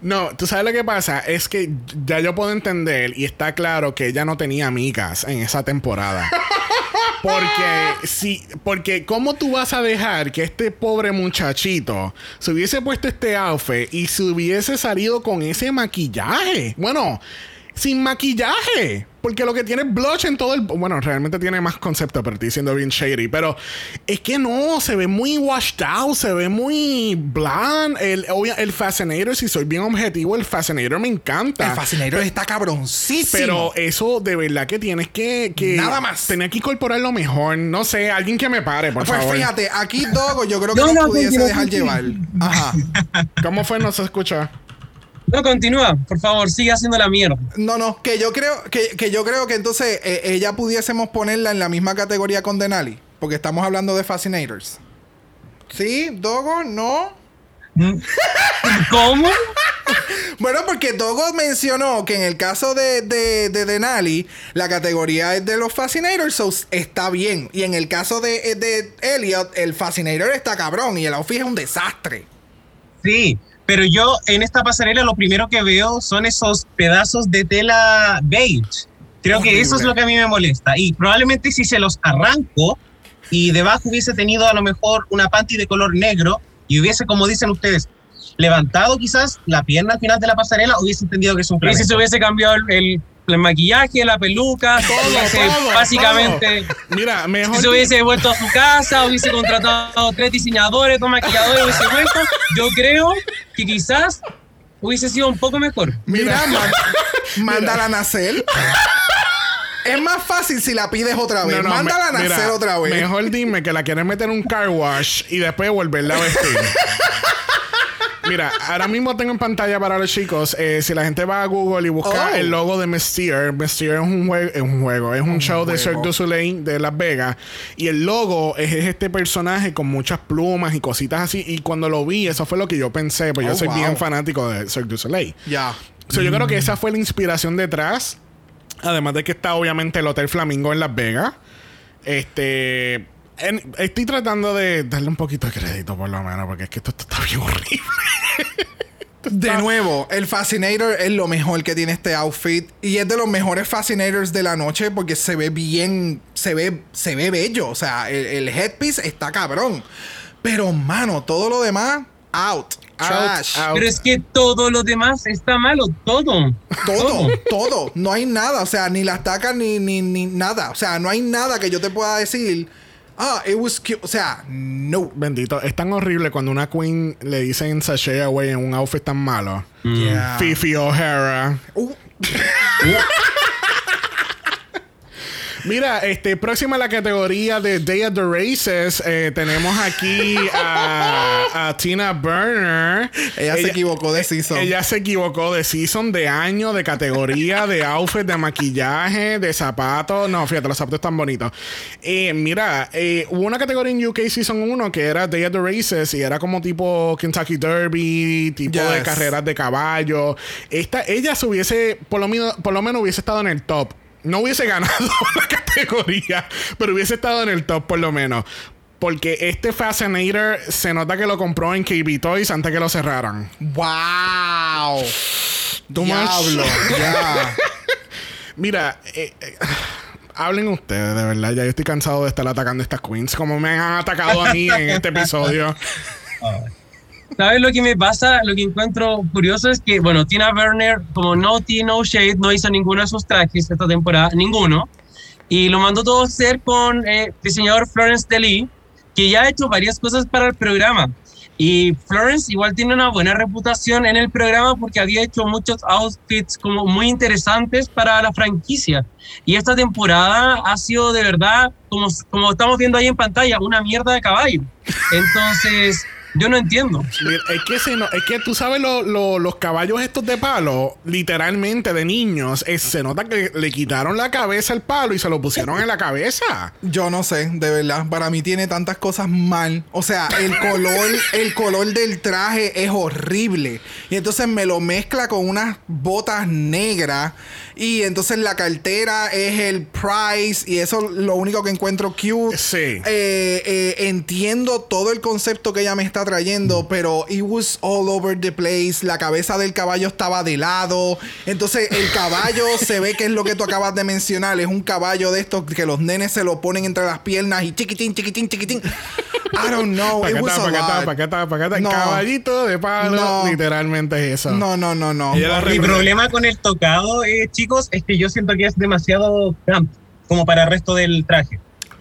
No, tú sabes lo que pasa. Es que ya yo puedo entender y está claro que ella no tenía amigas en esa temporada. Porque si, porque cómo tú vas a dejar que este pobre muchachito se hubiese puesto este outfit y se hubiese salido con ese maquillaje. Bueno, sin maquillaje. Porque lo que tiene es blush en todo el... Bueno, realmente tiene más concepto, pero estoy diciendo bien shady. Pero es que no, se ve muy washed out, se ve muy bland. El, obvia- el Fascinator, si soy bien objetivo, el Fascinator me encanta. el Fascinator está cabroncísimo. Pero eso de verdad que tienes que... que Nada más. Tener que incorporarlo mejor. No sé, alguien que me pare, por pues favor. fíjate, aquí Dogo yo creo que No, no, no, pudiese dejar llevar. Ajá. ¿Cómo fue? No se escucha. No, continúa, por favor, sigue haciendo la mierda. No, no, que yo creo que, que yo creo que entonces eh, ella pudiésemos ponerla en la misma categoría con Denali, porque estamos hablando de Fascinators. ¿Sí? ¿Dogo? ¿No? ¿Cómo? Bueno, porque Dogo mencionó que en el caso de, de, de Denali, la categoría es de los Fascinators, so está bien. Y en el caso de, de Elliot, el Fascinator está cabrón y el outfit es un desastre. Sí, pero yo en esta pasarela lo primero que veo son esos pedazos de tela beige. Creo que eso es lo que a mí me molesta. Y probablemente si se los arranco y debajo hubiese tenido a lo mejor una panty de color negro y hubiese, como dicen ustedes, levantado quizás la pierna al final de la pasarela, hubiese entendido que es un Y si flamenco. se hubiese cambiado el, el el maquillaje, la peluca, Todo, básicamente, todo. Mira, mejor. si se hubiese vuelto a su casa, hubiese contratado tres diseñadores, dos maquilladores, hubiese vuelto, yo creo que quizás hubiese sido un poco mejor. Mira, man- mándala a nacer. Es más fácil si la pides otra vez. No, no, mándala a nacer mira, otra vez. Mejor dime que la quieres meter en un car wash y después volverla a vestir. Mira, ahora mismo tengo en pantalla para los chicos. eh, si la gente va a Google y busca Oh. el logo de Mystere, Mystere es un, jue- es un juego, es un, show de juego. Cirque du Soleil de Las Vegas. Y el logo es, es este personaje con muchas plumas y cositas así. Y cuando lo vi, eso fue lo que yo pensé, pues yo Oh, soy wow. bien fanático de Cirque du Soleil. Ya. So, yo creo que esa fue la inspiración detrás. Además de que está obviamente el Hotel Flamingo en Las Vegas. Este. En- estoy tratando de darle un poquito de crédito, por lo menos, porque es que esto, esto está bien horrible. De nuevo, el Fascinator es lo mejor que tiene este outfit y es de los mejores Fascinators de la noche porque se ve bien, se ve, se ve bello, o sea, el, el headpiece está cabrón. Pero mano, todo lo demás out, trash, out. Pero es que todo lo demás está malo, todo. todo, todo, no hay nada, o sea, ni las tacas ni, ni, ni nada, o sea, no hay nada que yo te pueda decir, ah, it was cute, o sea, no. Bendito. Es tan horrible cuando una queen le dicen sashay away en un outfit tan malo. Yeah. Fifi O'Hara. Uh, Mira, este, próxima a la categoría de Day of the Races, eh, tenemos aquí a, a Tina Burner. ella, se equivocó de season. Ella se equivocó de season, de año, de categoría, de outfit, de maquillaje, de zapatos. No, fíjate, los zapatos están bonitos. Eh, mira, eh, hubo una categoría en UK Season 1 que era Day of the Races y era como tipo Kentucky Derby, tipo de carreras de caballo. Esta, ella se hubiese, por lo, menos, por lo menos hubiese estado en el top. No hubiese ganado la categoría, pero hubiese estado en el top por lo menos. Porque este Fascinator se nota que lo compró en KB Toys antes que lo cerraran. Wow. Diablo, ya. Mira, eh, eh, hablen ustedes, de verdad. Ya yo estoy cansado de estar atacando a estas queens como me han atacado a mí en este episodio. ¿Sabes lo que me pasa? Lo que encuentro curioso es que, bueno, Tina Burner, como no tea, no shade, no hizo ninguno de sus trajes esta temporada, ninguno. Y lo mandó todo a hacer con eh, diseñador Florence Deli, que ya ha hecho varias cosas para el programa. Y Florence igual tiene una buena reputación en el programa porque había hecho muchos outfits como muy interesantes para la franquicia. Y esta temporada ha sido de verdad, como, como estamos viendo ahí en pantalla, una mierda de caballo. Entonces, yo no entiendo. Mira, es que, se no- es que tú sabes lo- lo- los caballos estos de palo, literalmente de niños, es- se nota que le quitaron la cabeza al palo y se lo pusieron en la cabeza. Yo no sé, de verdad. Para mí tiene tantas cosas mal. O sea, el color, el color del traje es horrible. Y entonces me lo mezcla con unas botas negras. Y entonces la cartera es el price. Y eso es lo único que encuentro cute. Sí. Eh, eh, entiendo todo el concepto que ella me está trayendo, pero it was all over the place. La cabeza del caballo estaba de lado. Entonces, el caballo se ve que es lo que tú acabas de mencionar. Es un caballo de estos que los nenes se lo ponen entre las piernas y chiquitín, chiquitín, chiquitín. I don't know. It was a lot. No. Caballito de palo, No. literalmente es eso. No, no, no, no. Mi problema con el tocado, eh, chicos, es que yo siento que es demasiado camp como para el resto del traje.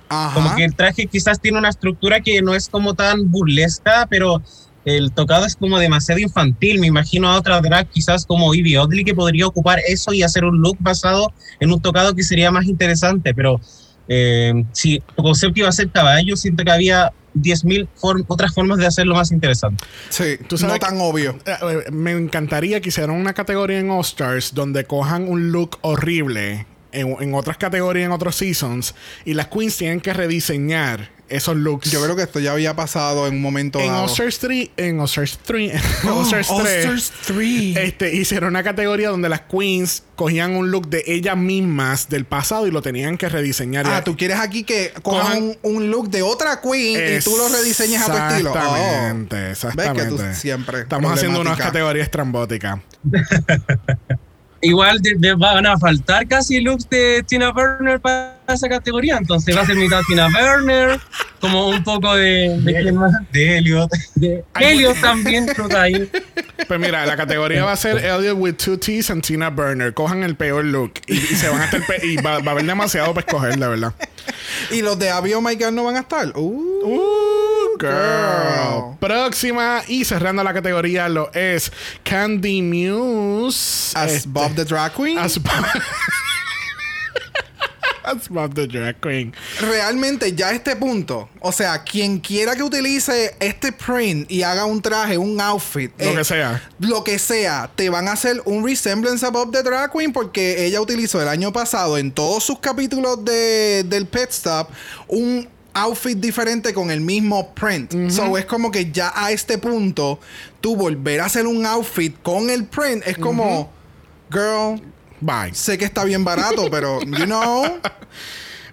Ajá. Como que el traje quizás tiene una estructura que no es como tan burlesca, pero el tocado es como demasiado infantil. Me imagino a otra drag quizás como Ivy Oddly que podría ocupar eso y hacer un look basado en un tocado que sería más interesante. Pero eh, si tu concepto iba a ser caballo, siento que había 10.000 form- otras formas de hacerlo más interesante. Sí, Tú sabes no tan obvio. Eh, eh, Me encantaría que hicieran una categoría en All Stars donde cojan un look horrible en, en otras categorías, en otros seasons, y las queens tienen que rediseñar esos looks. Yo creo que esto ya había pasado en un momento en dado. All Stars 3, en All Stars 3, en Oh, All Stars 3, All-Stars 3. este, hicieron una categoría donde las queens cogían un look de ellas mismas del pasado y lo tenían que rediseñar. Ah, tú quieres aquí que cojan un, un look de otra queen y tú lo rediseñes a tu estilo. Oh. Exactamente, exactamente. Ves que tú siempre Estamos haciendo unas categorías estrambóticas. Igual de- de- van a faltar casi looks de Tina Burner para esa categoría, entonces va a ser mitad Tina Burner, como un poco de... ¿De quién más? De Elliot. De Elliot también, ahí. Pues mira, la categoría va a ser Elliot with two T's and Tina Burner. Cojan el peor look y, y se van a estar pe- y va, va a haber demasiado para escoger, de verdad. Y los de Abby Oh My God no van a estar. Uh, Uh, girl. Próxima y cerrando la categoría lo es Candy Muse. as Este, Bob the Drag Queen. as Bob- as Bob the Drag Queen. Realmente ya a este punto, o sea, quien quiera que utilice este print y haga un traje, un outfit, Lo eh, que sea. lo que sea, te van a hacer un resemblance a Bob the Drag Queen porque ella utilizó el año pasado en todos sus capítulos de, del Pet Stop un outfit diferente con el mismo print. So es como que ya a este punto, tú volver a hacer un outfit con el print es como, girl, Bye. sé que está bien barato, pero you know.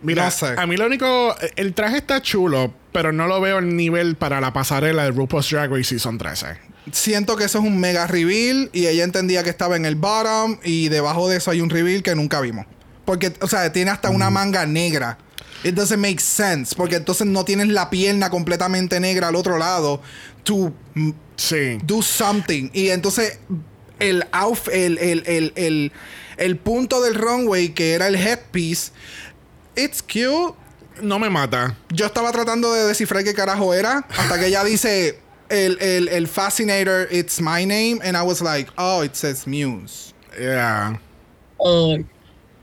Mira, No sé. a mí lo único, el traje está chulo, pero no lo veo el nivel para la pasarela de RuPaul's Drag Race Season 13. Siento que eso es un mega reveal y ella entendía que estaba en el bottom y debajo de eso hay un reveal que nunca vimos. Porque, o sea, tiene hasta una manga negra. It doesn't make sense. Porque entonces no tienes la pierna completamente negra al otro lado to Sí. do something. Y entonces el, outf- el, el, el, el, el punto del runway que era el headpiece, it's cute. No me mata. Yo estaba tratando de descifrar qué carajo era hasta que ella dice el, el, el Fascinator, it's my name. And I was like, oh, it says Muse. Yeah. Ay,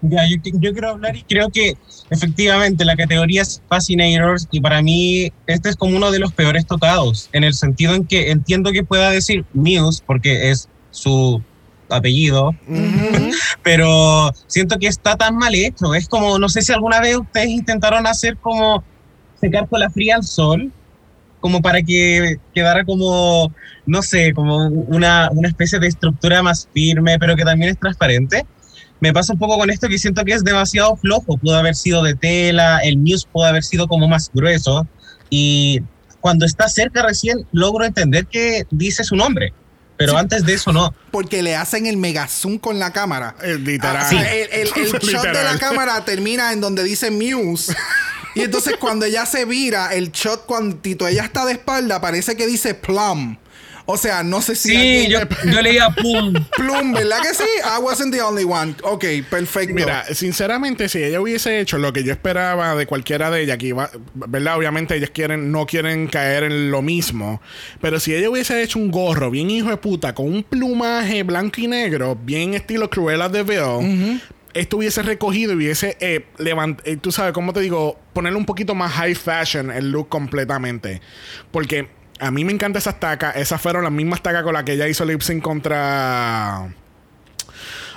Ya, yo, yo quiero hablar y creo que efectivamente la categoría es Fascinators y para mí este es como uno de los peores tocados, en el sentido en que entiendo que pueda decir Muse porque es su apellido, pero siento que está tan mal hecho. Es como, no sé si alguna vez ustedes intentaron hacer como secar con la fría al sol, como para que quedara como, no sé, como una, una especie de estructura más firme, pero que también es transparente. Me pasa un poco con esto que siento que es demasiado flojo. Pudo haber sido de tela, el muse pudo haber sido como más grueso. Y cuando está cerca recién logro entender que dice su nombre. Pero Sí. antes de eso no. Porque le hacen el mega zoom con la cámara. Eh, literal. Ah, el, el- el shot de la cámara termina en donde dice Muse. Y entonces cuando ella se vira, el shot cuando ella está de espalda parece que dice Plum. O sea, no sé si Sí, alguien- yo, yo leía pum. Plum, ¿verdad que sí? I wasn't the only one. Ok, perfecto. Mira, sinceramente, si ella hubiese hecho lo que yo esperaba de cualquiera de ellas, que iba, ¿verdad? Obviamente ellas quieren, no quieren caer en lo mismo. Pero si ella hubiese hecho un gorro bien hijo de puta, con un plumaje blanco y negro, bien estilo Cruella de Vil, esto hubiese recogido y hubiese eh, levant- eh, tú sabes, ¿cómo te digo? Ponerle un poquito más high fashion el look completamente. Porque a mí me encantan esas tacas. Esas fueron las mismas tacas con las que ella hizo lip sync contra.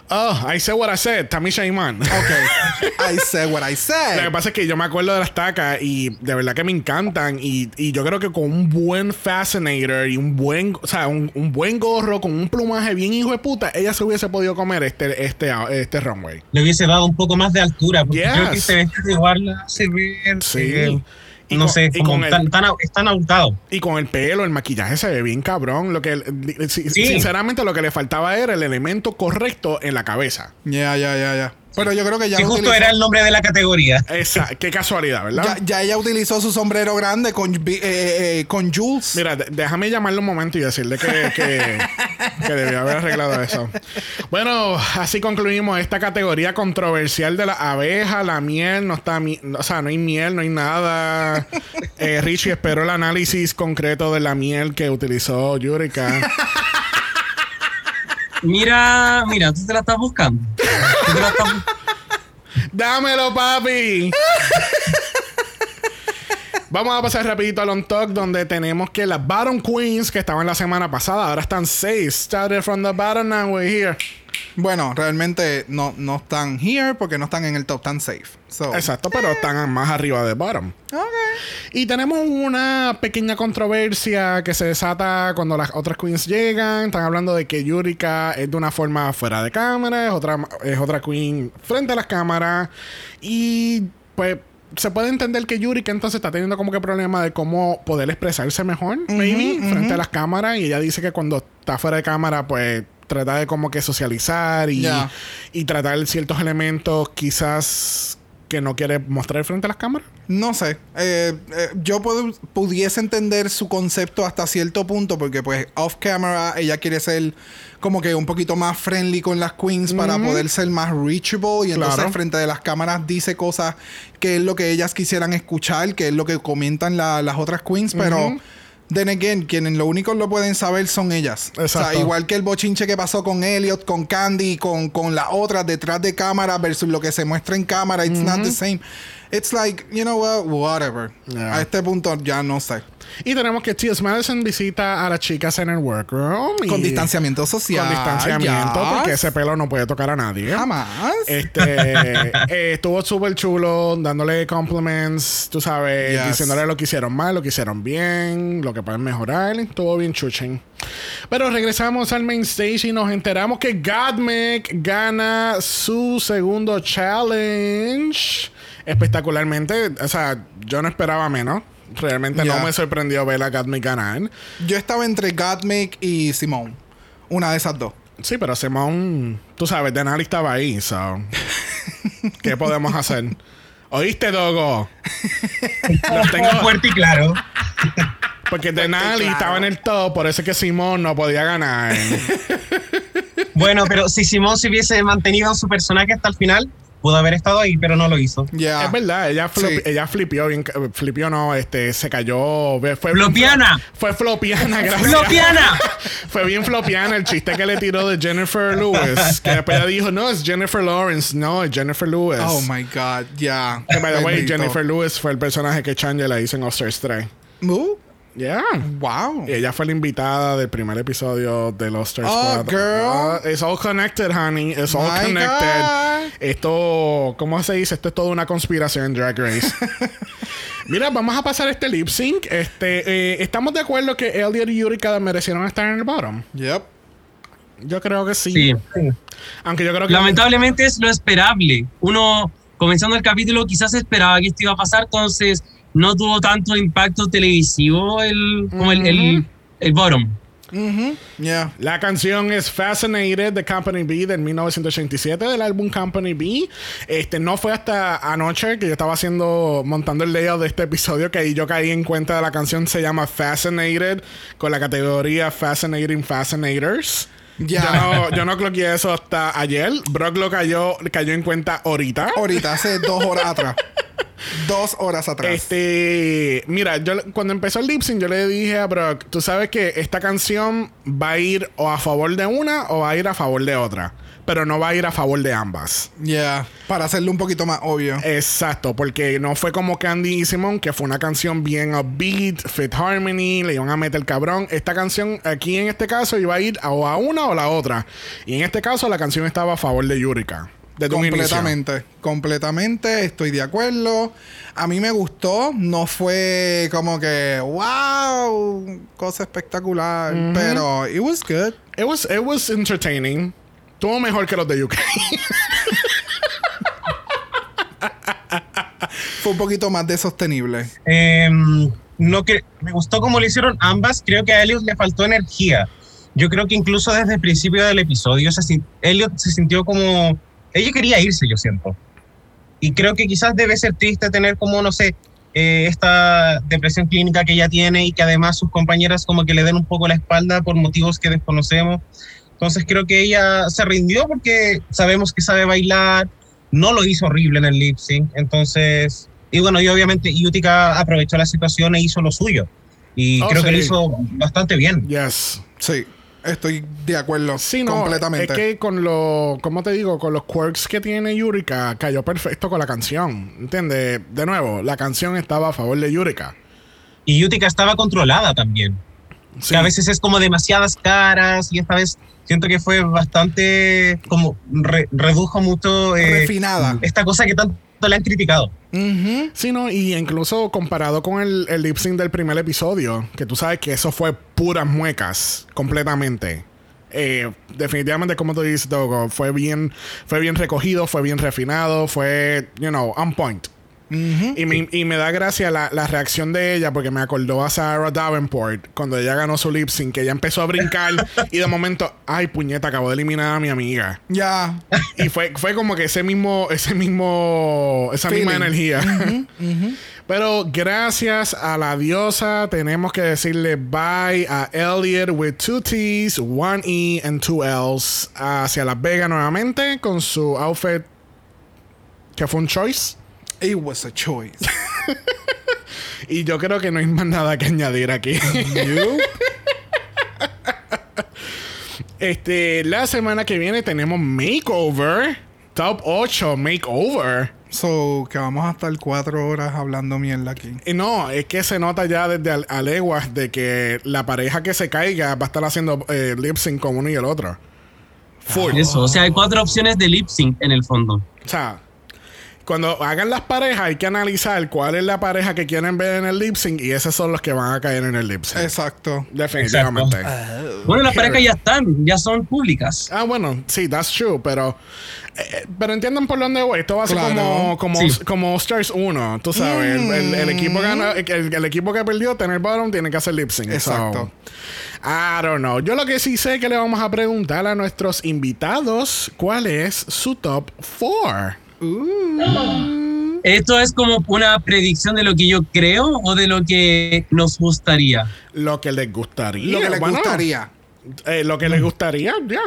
Oh, I said what I said, Tamisha Iman. Ok. I said what I Lo que said. pasa es que yo me acuerdo de las tacas y de verdad que me encantan. Y, y yo creo que con un buen fascinator y un buen, o sea, un, un buen gorro con un plumaje bien hijo de puta, ella se hubiese podido comer este, este, este runway. Le hubiese dado un poco más de altura. Porque Yes. creo que este vestido igual la hace ver. Sí. eh, Y no con- sé, y como con el- tan, tan, es tan abultado. Y con el pelo, el maquillaje se ve bien cabrón. Lo que, Sí. Sinceramente, lo que le faltaba era el elemento correcto en la cabeza. Ya, ya, ya, ya. Pero yo creo que ya justo utilizó- era el nombre de la categoría. Esa, qué casualidad, ¿verdad? ya, ya ella utilizó su sombrero grande con, eh, eh, con Jules. Mira, déjame llamarle un momento y decirle que, que, que debió haber arreglado eso. Bueno, así concluimos esta categoría controversial de la abeja, la miel, no está, mi- o sea, no hay miel, no hay nada. Eh, Richie esperó el análisis concreto de la miel que utilizó Yurika. Mira, mira, tú te la estás buscando. Tú ¡Dámelo, papi! Vamos a pasar rapidito al On Talk donde tenemos que las Bottom Queens que estaban la semana pasada ahora están seis. Started from the bottom, now we're here. Bueno, realmente no, no están here porque no están en el top, están safe. So, Exacto, pero están más arriba de bottom. Y tenemos una pequeña controversia que se desata cuando las otras queens llegan. Están hablando de que Yurika es de una forma fuera de cámara, es otra, es otra queen frente a las cámaras. Y pues se puede entender que Yurika entonces está teniendo como que problema de cómo poder expresarse mejor, maybe, frente a las cámaras. Y ella dice que cuando está fuera de cámara, pues trata de como que socializar y, y tratar ciertos elementos quizás porque no quiere mostrar frente a las cámaras. No sé. Eh, eh, yo puedo- pudiese entender su concepto hasta cierto punto porque pues off camera ella quiere ser como que un poquito más friendly con las queens para poder ser más reachable y entonces Claro. frente de las cámaras dice cosas que es lo que ellas quisieran escuchar, que es lo que comentan la- las otras queens, pero... Then again, quienes lo único lo pueden saber son ellas. O Exacto. sea, igual que el bochinche que pasó con Elliot, con Candy, con, con la otra detrás de cámara versus lo que se muestra en cámara, it's not the same. It's like, you know what, whatever. Yeah. A este punto ya no sé. Y tenemos que T.S. Madison visita a las chicas en el workroom. y- Con distanciamiento social. Con distanciamiento, yes. porque ese pelo no puede tocar a nadie. Jamás. Este eh, estuvo súper chulo, dándole compliments, tú sabes, Yes. diciéndole lo que hicieron mal, lo que hicieron bien, lo que pueden mejorar. Estuvo bien chuchen. Pero regresamos al main stage y nos enteramos que Godmik gana su segundo challenge. Espectacularmente. O sea, yo no esperaba menos. Realmente Yeah. no me sorprendió ver a Godmik ganar. Yo estaba entre Gottmik y Simone. Una de esas dos. Sí, pero Simón, tú sabes, Denali estaba ahí, so. ¿Qué podemos hacer? ¿Oíste, Dogo? Los tengo- fuerte y claro. porque Denali claro. estaba en el top, por eso es que Simón no podía ganar. Bueno, pero si Simón se hubiese mantenido en su personaje hasta el final, pudo haber estado ahí, pero no lo hizo. Es verdad, ella, flop- Sí. ella flipió, bien, flipió no, este, se cayó. Fue Flopiana. Fue flopiana, gracias. ¡Flopiana! Fue bien flopiana el chiste que le tiró de Jennifer Lewis. Que después ella dijo, no, es Jennifer Lawrence. No, es Jennifer Lewis. Oh my God. Ya. Que, by the way. Jennifer Lewis fue el personaje que Changel la hizo en All-Stars 3. Uh, Yeah. wow. Y ella fue la invitada del primer episodio de Los Stars Oh, Squad. girl. Ah, it's all connected, honey. It's all My connected. God. Esto, ¿cómo se dice? Esto es toda una conspiración en Drag Race. Mira, vamos a pasar este lip sync. Este, eh, ¿Estamos de acuerdo que Elliot y Yurika merecieron estar en el bottom? Yep. Yo creo que sí. Sí. Aunque yo creo que. Lamentablemente es lo esperable. Uno, comenzando el capítulo, quizás esperaba que esto iba a pasar, entonces no tuvo tanto impacto televisivo el, como el, el, el bottom. Mhm. Yeah. La canción es Fascinated de Company B del 1987 del álbum Company B. Este no fue hasta anoche que yo estaba haciendo montando el layout de este episodio que ahí yo caí en cuenta de la canción se llama Fascinated con la categoría Fascinating Fascinators. Ya. Yo no, yo no cloqueé eso hasta ayer. Brock lo cayó, cayó en cuenta ahorita. Ahorita, hace dos horas atrás. dos horas atrás. Este, mira, yo cuando empezó el lip sync, yo le dije a Brock, tú sabes que esta canción va a ir o a favor de una o va a ir a favor de otra, pero no va a ir a favor de ambas. Yeah. Para hacerlo un poquito más obvio. Exacto, porque no fue como Candy y Simon, que fue una canción bien upbeat, fit harmony, le iban a meter cabrón. Esta canción, aquí en este caso, iba a ir a, o a una o a la otra. Y en este caso, la canción estaba a favor de Yurika. Desde un inicio. Completamente, completamente, estoy de acuerdo. A mí me gustó, no fue como que, wow, cosa espectacular, pero it was good. It was, it was entertaining. Tuvo mejor que los de UK. Fue un poquito más de sostenible. Eh, no que me gustó cómo lo hicieron ambas. Creo que a Elliot le faltó energía. Yo creo que incluso desde el principio del episodio, se Elliot se sintió como. Ella quería irse, yo siento. Y creo que quizás debe ser triste tener como, no sé, eh, esta depresión clínica que ella tiene y que además sus compañeras como que le den un poco la espalda por motivos que desconocemos. Entonces creo que ella se rindió porque sabemos que sabe bailar, no lo hizo horrible en el lip sync, entonces, y bueno, y obviamente Utica aprovechó la situación e hizo lo suyo. Y Oh, creo que lo sí. hizo bastante bien. Yes. Sí, estoy de acuerdo Sí, no, completamente. es que con los, ¿cómo te digo? Con los quirks que tiene Yurika, cayó perfecto con la canción. ¿Entiendes? De nuevo, la canción estaba a favor de Yurika. Y Utica estaba controlada también. Sí. Que a veces es como demasiadas caras y esta vez siento que fue bastante, como re- redujo mucho eh, Refinada. esta cosa que tanto le han criticado. Ujú. Sí, no, y incluso comparado con el, el lip sync del primer episodio, que tú sabes que eso fue puras muecas, completamente. Eh, definitivamente, como tú dices, Dogo, fue bien, fue bien recogido, fue bien refinado, fue, you know, on point. Y, me, y me da gracia la, la reacción de ella porque me acordó a Sarah Davenport cuando ella ganó su lip sync, que ella empezó a brincar y de momento, ay puñeta, acabo de eliminar a mi amiga. Ya. Y fue, fue como que ese mismo, ese mismo, esa misma energía. Pero gracias a la diosa, tenemos que decirle bye a Elliot with two T's, one E and two L's hacia Las Vegas nuevamente con su outfit que fue un choice. It was a choice. Y yo creo que no hay más nada que añadir aquí. este, la semana que viene tenemos Makeover. Top 8 Makeover. so, que vamos a estar cuatro horas hablando mierda aquí. Y no, es que se nota ya desde al- a leguas de que la pareja que se caiga va a estar haciendo eh, lip sync con uno y el otro. Full. Eso, o sea, hay cuatro opciones de lip sync en el fondo. O sea, cuando hagan las parejas hay que analizar cuál es la pareja que quieren ver en el lip sync y esos son los que van a caer en el lip sync. Exacto. Definitivamente. Bueno, las parejas ya están, ya son públicas. Ah, bueno, sí, that's true, pero eh, pero entiendan por dónde voy. Esto va a ser Claro. como como, Sí. como Stars 1, tú sabes, el, el- el equipo gana, el, el equipo que perdió tener bottom tiene que hacer lip sync. Exacto. So, I don't know. Yo lo que sí sé que le vamos a preguntar a nuestros invitados cuál es su top 4. ¿Esto es como una predicción de lo que yo creo o de lo que nos gustaría? Lo que les gustaría. Lo que les Bueno, gustaría. eh, lo que les gustaría, ya.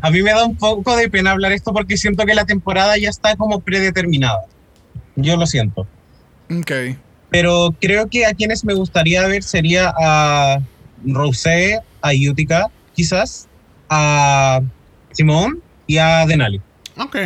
A mí me da un poco de pena hablar esto porque siento que la temporada ya está como predeterminada. Yo lo siento. Ok. Pero creo que a quienes me gustaría ver sería a Rosé, a Utica, quizás, a Simón y a Denali. Ok.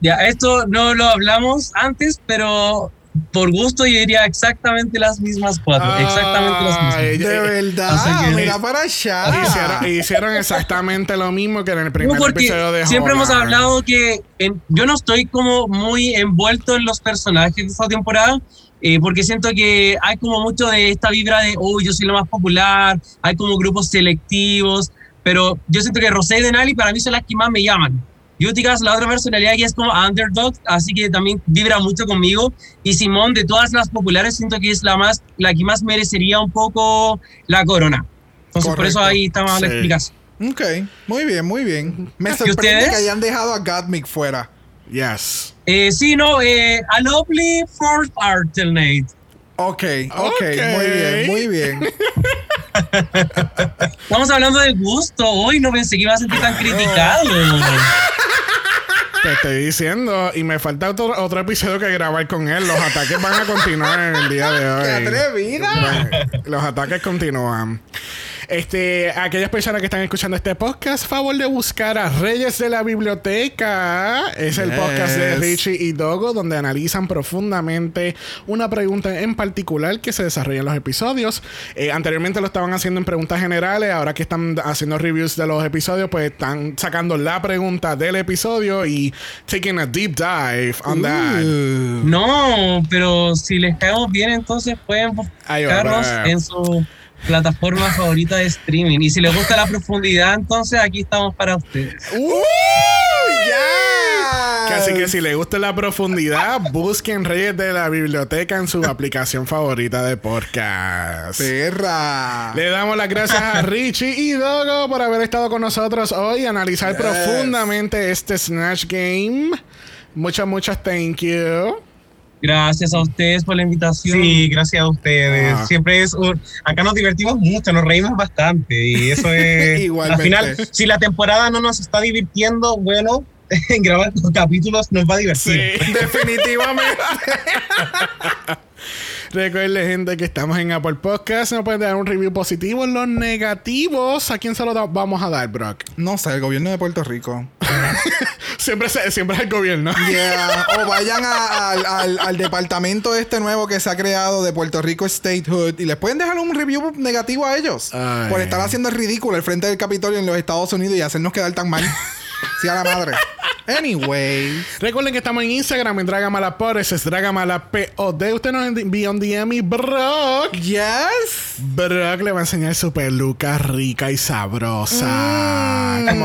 Ya, esto no lo hablamos antes, pero por gusto yo diría exactamente las mismas cuatro. exactamente las mismas. Ay, De verdad. así que- Mira para allá. Hicieron, hicieron exactamente lo mismo que en el primer No, porque episodio de siempre hemos hablado que en- yo no estoy como muy envuelto en los personajes de esta temporada, eh, porque siento que hay como mucho de esta vibra de, oh, yo soy lo más popular, hay como grupos selectivos, pero yo siento que Rosé y Denali para mí son las que más me llaman. Utica es la otra personalidad que es como underdog, así que también vibra mucho conmigo. Y Simón, de todas las populares, siento que es la, más, la que más merecería un poco la corona. Entonces, por eso Correcto. ahí está más la Sí. explicación. Ok. Muy bien, muy bien. Me ¿Y sorprende ustedes? que hayan dejado a Gatmic fuera. Yes. Eh, sí, no, eh, a lovely fourth alternate. Ok, ok, Ok. muy bien, muy bien. Estamos hablando del gusto. Hoy no pensé que iba a sentir tan criticado. Te estoy diciendo, y me falta otro, otro episodio que grabar con él. Los ataques van a continuar en el día de hoy. ¡Qué atrevida! Bueno, Los ataques continúan. Este, aquellas personas que están escuchando este podcast, favor de buscar a Reyes de la Biblioteca. Es el Yes. podcast de Richie y Dogo, donde analizan profundamente una pregunta en particular que se desarrolla en los episodios. Eh, anteriormente lo estaban haciendo en preguntas generales, ahora que están haciendo reviews de los episodios, pues están sacando la pregunta del episodio y taking a deep dive on that. No, pero si les caemos bien, entonces pueden buscarnos en su plataforma favorita de streaming. Y si les gusta la profundidad, entonces aquí estamos para ustedes. ¡Uh! ¡Ya! Que Así que si le gusta la profundidad, busquen Reyes de la Biblioteca en su aplicación favorita de podcast. Perra. Le damos las gracias a Richie y Dogo por haber estado con nosotros hoy y analizar Yes. profundamente este Snatch Game. Muchas, muchas thank you. Gracias a ustedes por la invitación. Sí, gracias a ustedes. Ah. Siempre es un- acá nos divertimos mucho, nos reímos bastante y eso es Igualmente. al final si la temporada no nos está divirtiendo, bueno, en grabar los capítulos nos va a divertir. Sí. Definitivamente. Recuerden, gente, que estamos en Apple Podcast. Nos pueden dar un review positivo. En los negativos, ¿a quién se lo vamos a dar, Brock? No sé, el gobierno de Puerto Rico. Siempre, se- siempre es el gobierno. Yeah. O vayan a- al, al- al departamento este nuevo que se ha creado de Puerto Rico Statehood y les pueden dejar un review negativo a ellos Ay. por estar haciendo el ridículo al frente del Capitolio en los Estados Unidos y hacernos quedar tan mal. sí, a la madre. Anyway. Recuerden que estamos en Instagram en Dragamalapod. Ese es Dragamalapod. Usted nos envía un DM y Brock. Yes. Brock le va a enseñar su peluca rica y sabrosa. Como,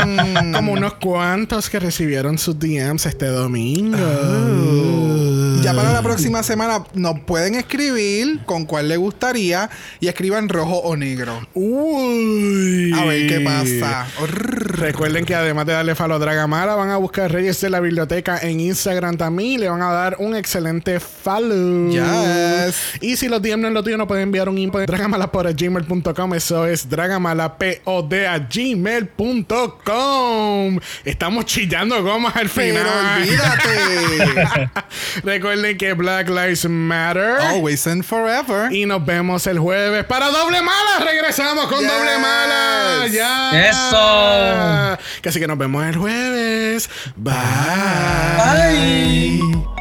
como unos cuantos que recibieron sus DMs este domingo. Ya ya para la próxima semana nos pueden escribir con cuál le gustaría y escriban rojo o negro. Uy. A ver qué pasa. Recuerden que además de darle follow a Dragamala, van a buscar Reyes de la Biblioteca en Instagram también y le van a dar un excelente follow. Yes. Y si los DM no es lo tuyo, no pueden enviar un input Dragamala por gmail.com. Eso es dragamalapod a gmail.com. Estamos chillando gomas al Pero final. olvídate. Recuerden que Black Lives Matter. Always and forever. Y nos vemos el jueves para Doble Mala. Regresamos con Yes. Doble Mala. Ya. Eso. Así que nos vemos el jueves. Bye. Bye.